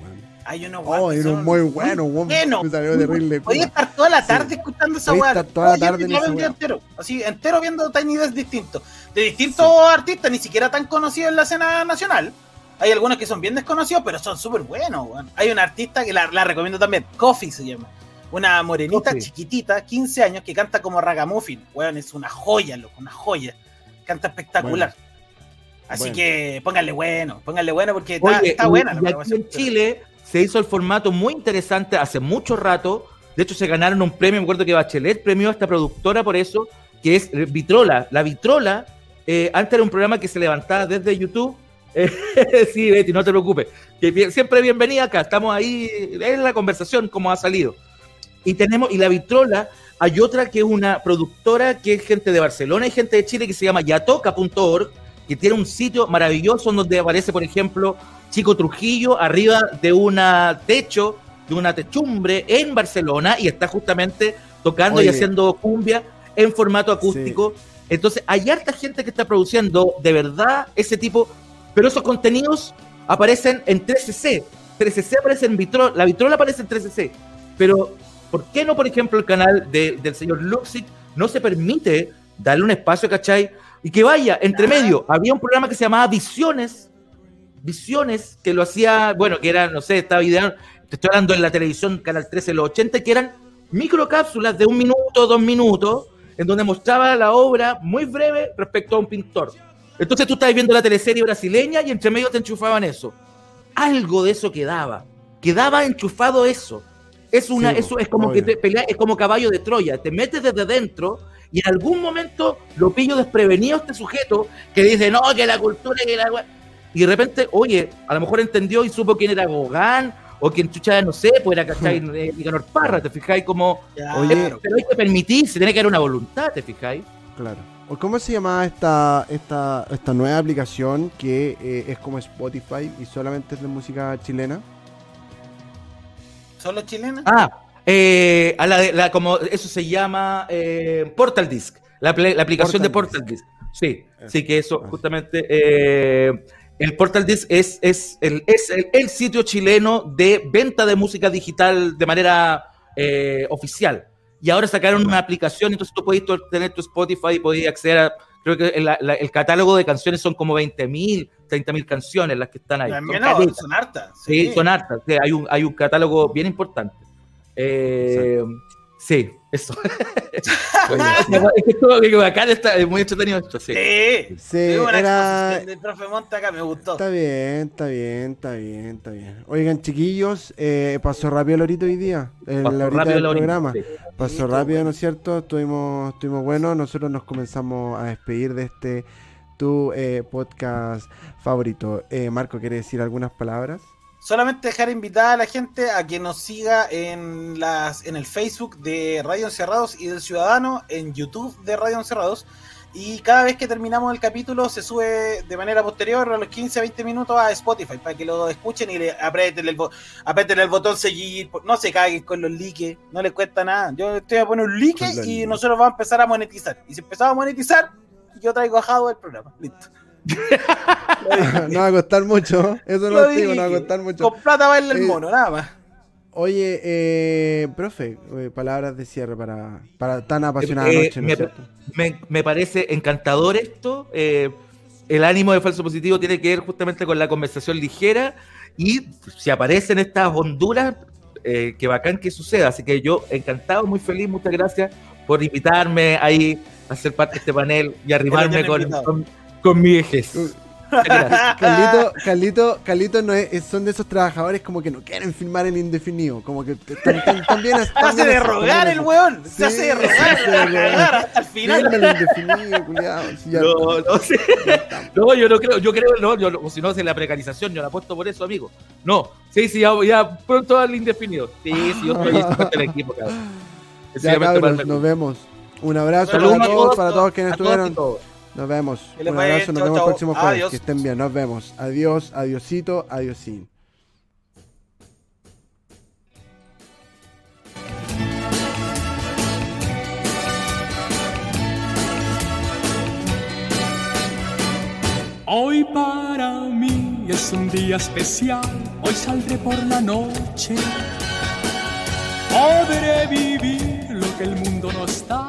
Hay unos Oh, era son muy bueno, weón. bueno, Me salió terrible. Podía estar toda la tarde Sí. escuchando esa weá. estar toda la tarde en día weá. entero. Así, entero viendo Tiny Desk distintos. De distintos artistas, ni siquiera tan conocidos en la escena nacional. Hay algunos que son bien desconocidos, pero son súper buenos, weón. Hay una artista que la, la recomiendo también, Coffee se llama. Una morenita Coffee. chiquitita, 15 años, que canta como ragamuffin. Weón, es una joya, loco, una joya. Canta espectacular. Así Bueno. que pónganle bueno, pónganle bueno porque está, Oye, está y- buena la y aquí programación. en Chile se hizo el formato muy interesante hace mucho rato. De hecho, se ganaron un premio. Me acuerdo que Bachelet premió a esta productora por eso, que es Vitrola. La Vitrola, eh, antes era un programa que se levantaba desde YouTube. Eh, sí, Betty, no te preocupes. Siempre bienvenida acá. Estamos ahí en la conversación, como ha salido. Y tenemos, y la Vitrola, hay otra que es una productora que es gente de Barcelona y gente de Chile que se llama yatoca.org, que tiene un sitio maravilloso donde aparece, por ejemplo, Chico Trujillo arriba de un techo, de una techumbre en Barcelona y está justamente tocando Oye. y haciendo cumbia en formato acústico. Entonces, hay harta gente que está produciendo de verdad ese tipo, pero esos contenidos aparecen en 3CC. 3CC aparece en Vitrola, la Vitrola aparece en 3CC. Pero, ¿por qué no, por ejemplo, el canal de- del señor Luxic no se permite darle un espacio, ¿cachai? Y que vaya, entre medio, había un programa que se llamaba Visiones, Visiones, que lo hacía, bueno, que era, no sé, estaba ideal, te estoy hablando en la televisión, Canal 13, los 80, que eran microcápsulas de un minuto, dos minutos, en donde mostraba la obra muy breve respecto a un pintor. Entonces tú estabas viendo la teleserie brasileña y entre medio te enchufaban eso. Algo de eso quedaba. Quedaba enchufado eso. Es una, Sí, eso es como obvio. que te pelea, es como caballo de Troya. Te metes desde dentro y en algún momento lo pillo desprevenido este sujeto que dice, no, que la cultura, que la wea-". Y de repente, oye, a lo mejor entendió y supo quién era Gogán, o quien chucha, no sé, pues era, ¿cachai? Eh, Nicanor Parra, ¿te fijáis? Como, Ya, Oye, pero hay que permitirse, tiene que haber una voluntad, ¿te fijáis? Claro. ¿O ¿Cómo se llamaba esta, esta, esta nueva aplicación que eh, es como Spotify y solamente es de música chilena? ¿Solo chilena? Ah, eh, a la de- la- como eso se llama eh, Portal Disc, la, aplicación Portal de Portal Disc. Sí, sí que eso eso. justamente eh, el Portal Disc es, es, el, es el, el sitio chileno de venta de música digital de manera eh, oficial. Y ahora sacaron una aplicación, entonces tú podés tener tu Spotify y podés acceder a, creo que el, la- el catálogo de canciones son como 20.000, 30.000 canciones las que están ahí. Son son hartas. Sí, son hartas. sí, hay, un, hay un catálogo bien importante. Eh, sí, eso. es que esto que bacán está es muy entretenido esto, sí. Sí. Sí, era... del profe Monta acá, me gustó. Está bien, está bien, está bien, está bien. Oigan, chiquillos, eh, pasó rápido el horito hoy día, el Pasó la horita rápido del programa. sí. Pasó Sí, rápido, bueno. ¿no es cierto? Estuvimos, estuvimos buenos. Nosotros nos comenzamos a despedir de este tu eh, podcast favorito. Eh, Marco, ¿quiere decir algunas palabras? Solamente dejar invitada a la gente a que nos siga en las en el Facebook de Radio Encerrados y del Ciudadano, en YouTube de Radio Encerrados. Y cada vez que terminamos el capítulo se sube de manera posterior a los 15 a 20 minutos a Spotify para que lo escuchen y le aprieten el, aprieten el botón seguir. No se caguen con los likes, no les cuesta nada. Yo estoy a poner un like y nosotros vamos a empezar a monetizar. Y si empezamos a monetizar, yo traigo a Jado el programa. Listo. no va a costar mucho. Eso Lo lo digo, no va a costar mucho. Con plata baila el Eh, mono, nada más. Oye, eh, profe, eh, palabras de cierre para, para tan apasionada Eh, noche, ¿no me- es cierto? Me, me parece encantador esto. eh, el ánimo de falso positivo tiene que ver justamente con la conversación ligera y si aparecen estas honduras, eh, que bacán que suceda. Así que yo encantado, muy feliz, muchas gracias por invitarme ahí a ser parte de este panel y con, invitado. con, con mi vejez. Carlito, Carlito, Carlito no es, son de esos trabajadores como que no quieren firmar en indefinido, como que están, bien Se hace de rogar el weón. Se hace de rogar. hasta el final. El indefinido, No, no sé. No, yo no creo, yo creo, no, yo, si no es la precarización, yo la apuesto por eso, amigo. No, sí, sí, ya, ya pronto al indefinido. Sí, sí, yo estoy listo del equipo, cabrón. Ya, cabros, el nos vemos. Un abrazo Saludos para todos, para todos quienes estuvieron. Nos vemos. Un abrazo, nos vemos el chao. próximo jueves. Adiós. Que estén bien, nos vemos. Adiós, adiosito, adiosín. Hoy para mí es un día especial, hoy saldré por la noche. Podré vivir lo que el mundo no está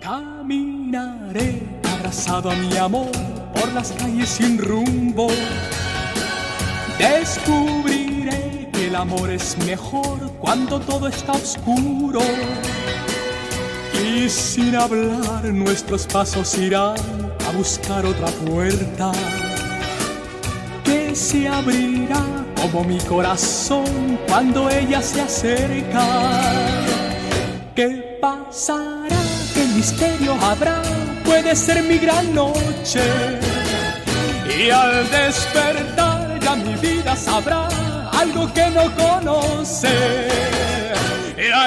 Caminaré abrazado a mi amor por las calles sin rumbo. Descubriré que el amor es mejor cuando todo está oscuro. Y sin hablar nuestros pasos irán a buscar otra puerta que se abrirá como mi corazón cuando ella se acerca. ¿Qué pasará? ¿Qué misterio habrá? Puede ser mi gran noche. Y al despertar ya mi vida sabrá algo que no conoce. Será,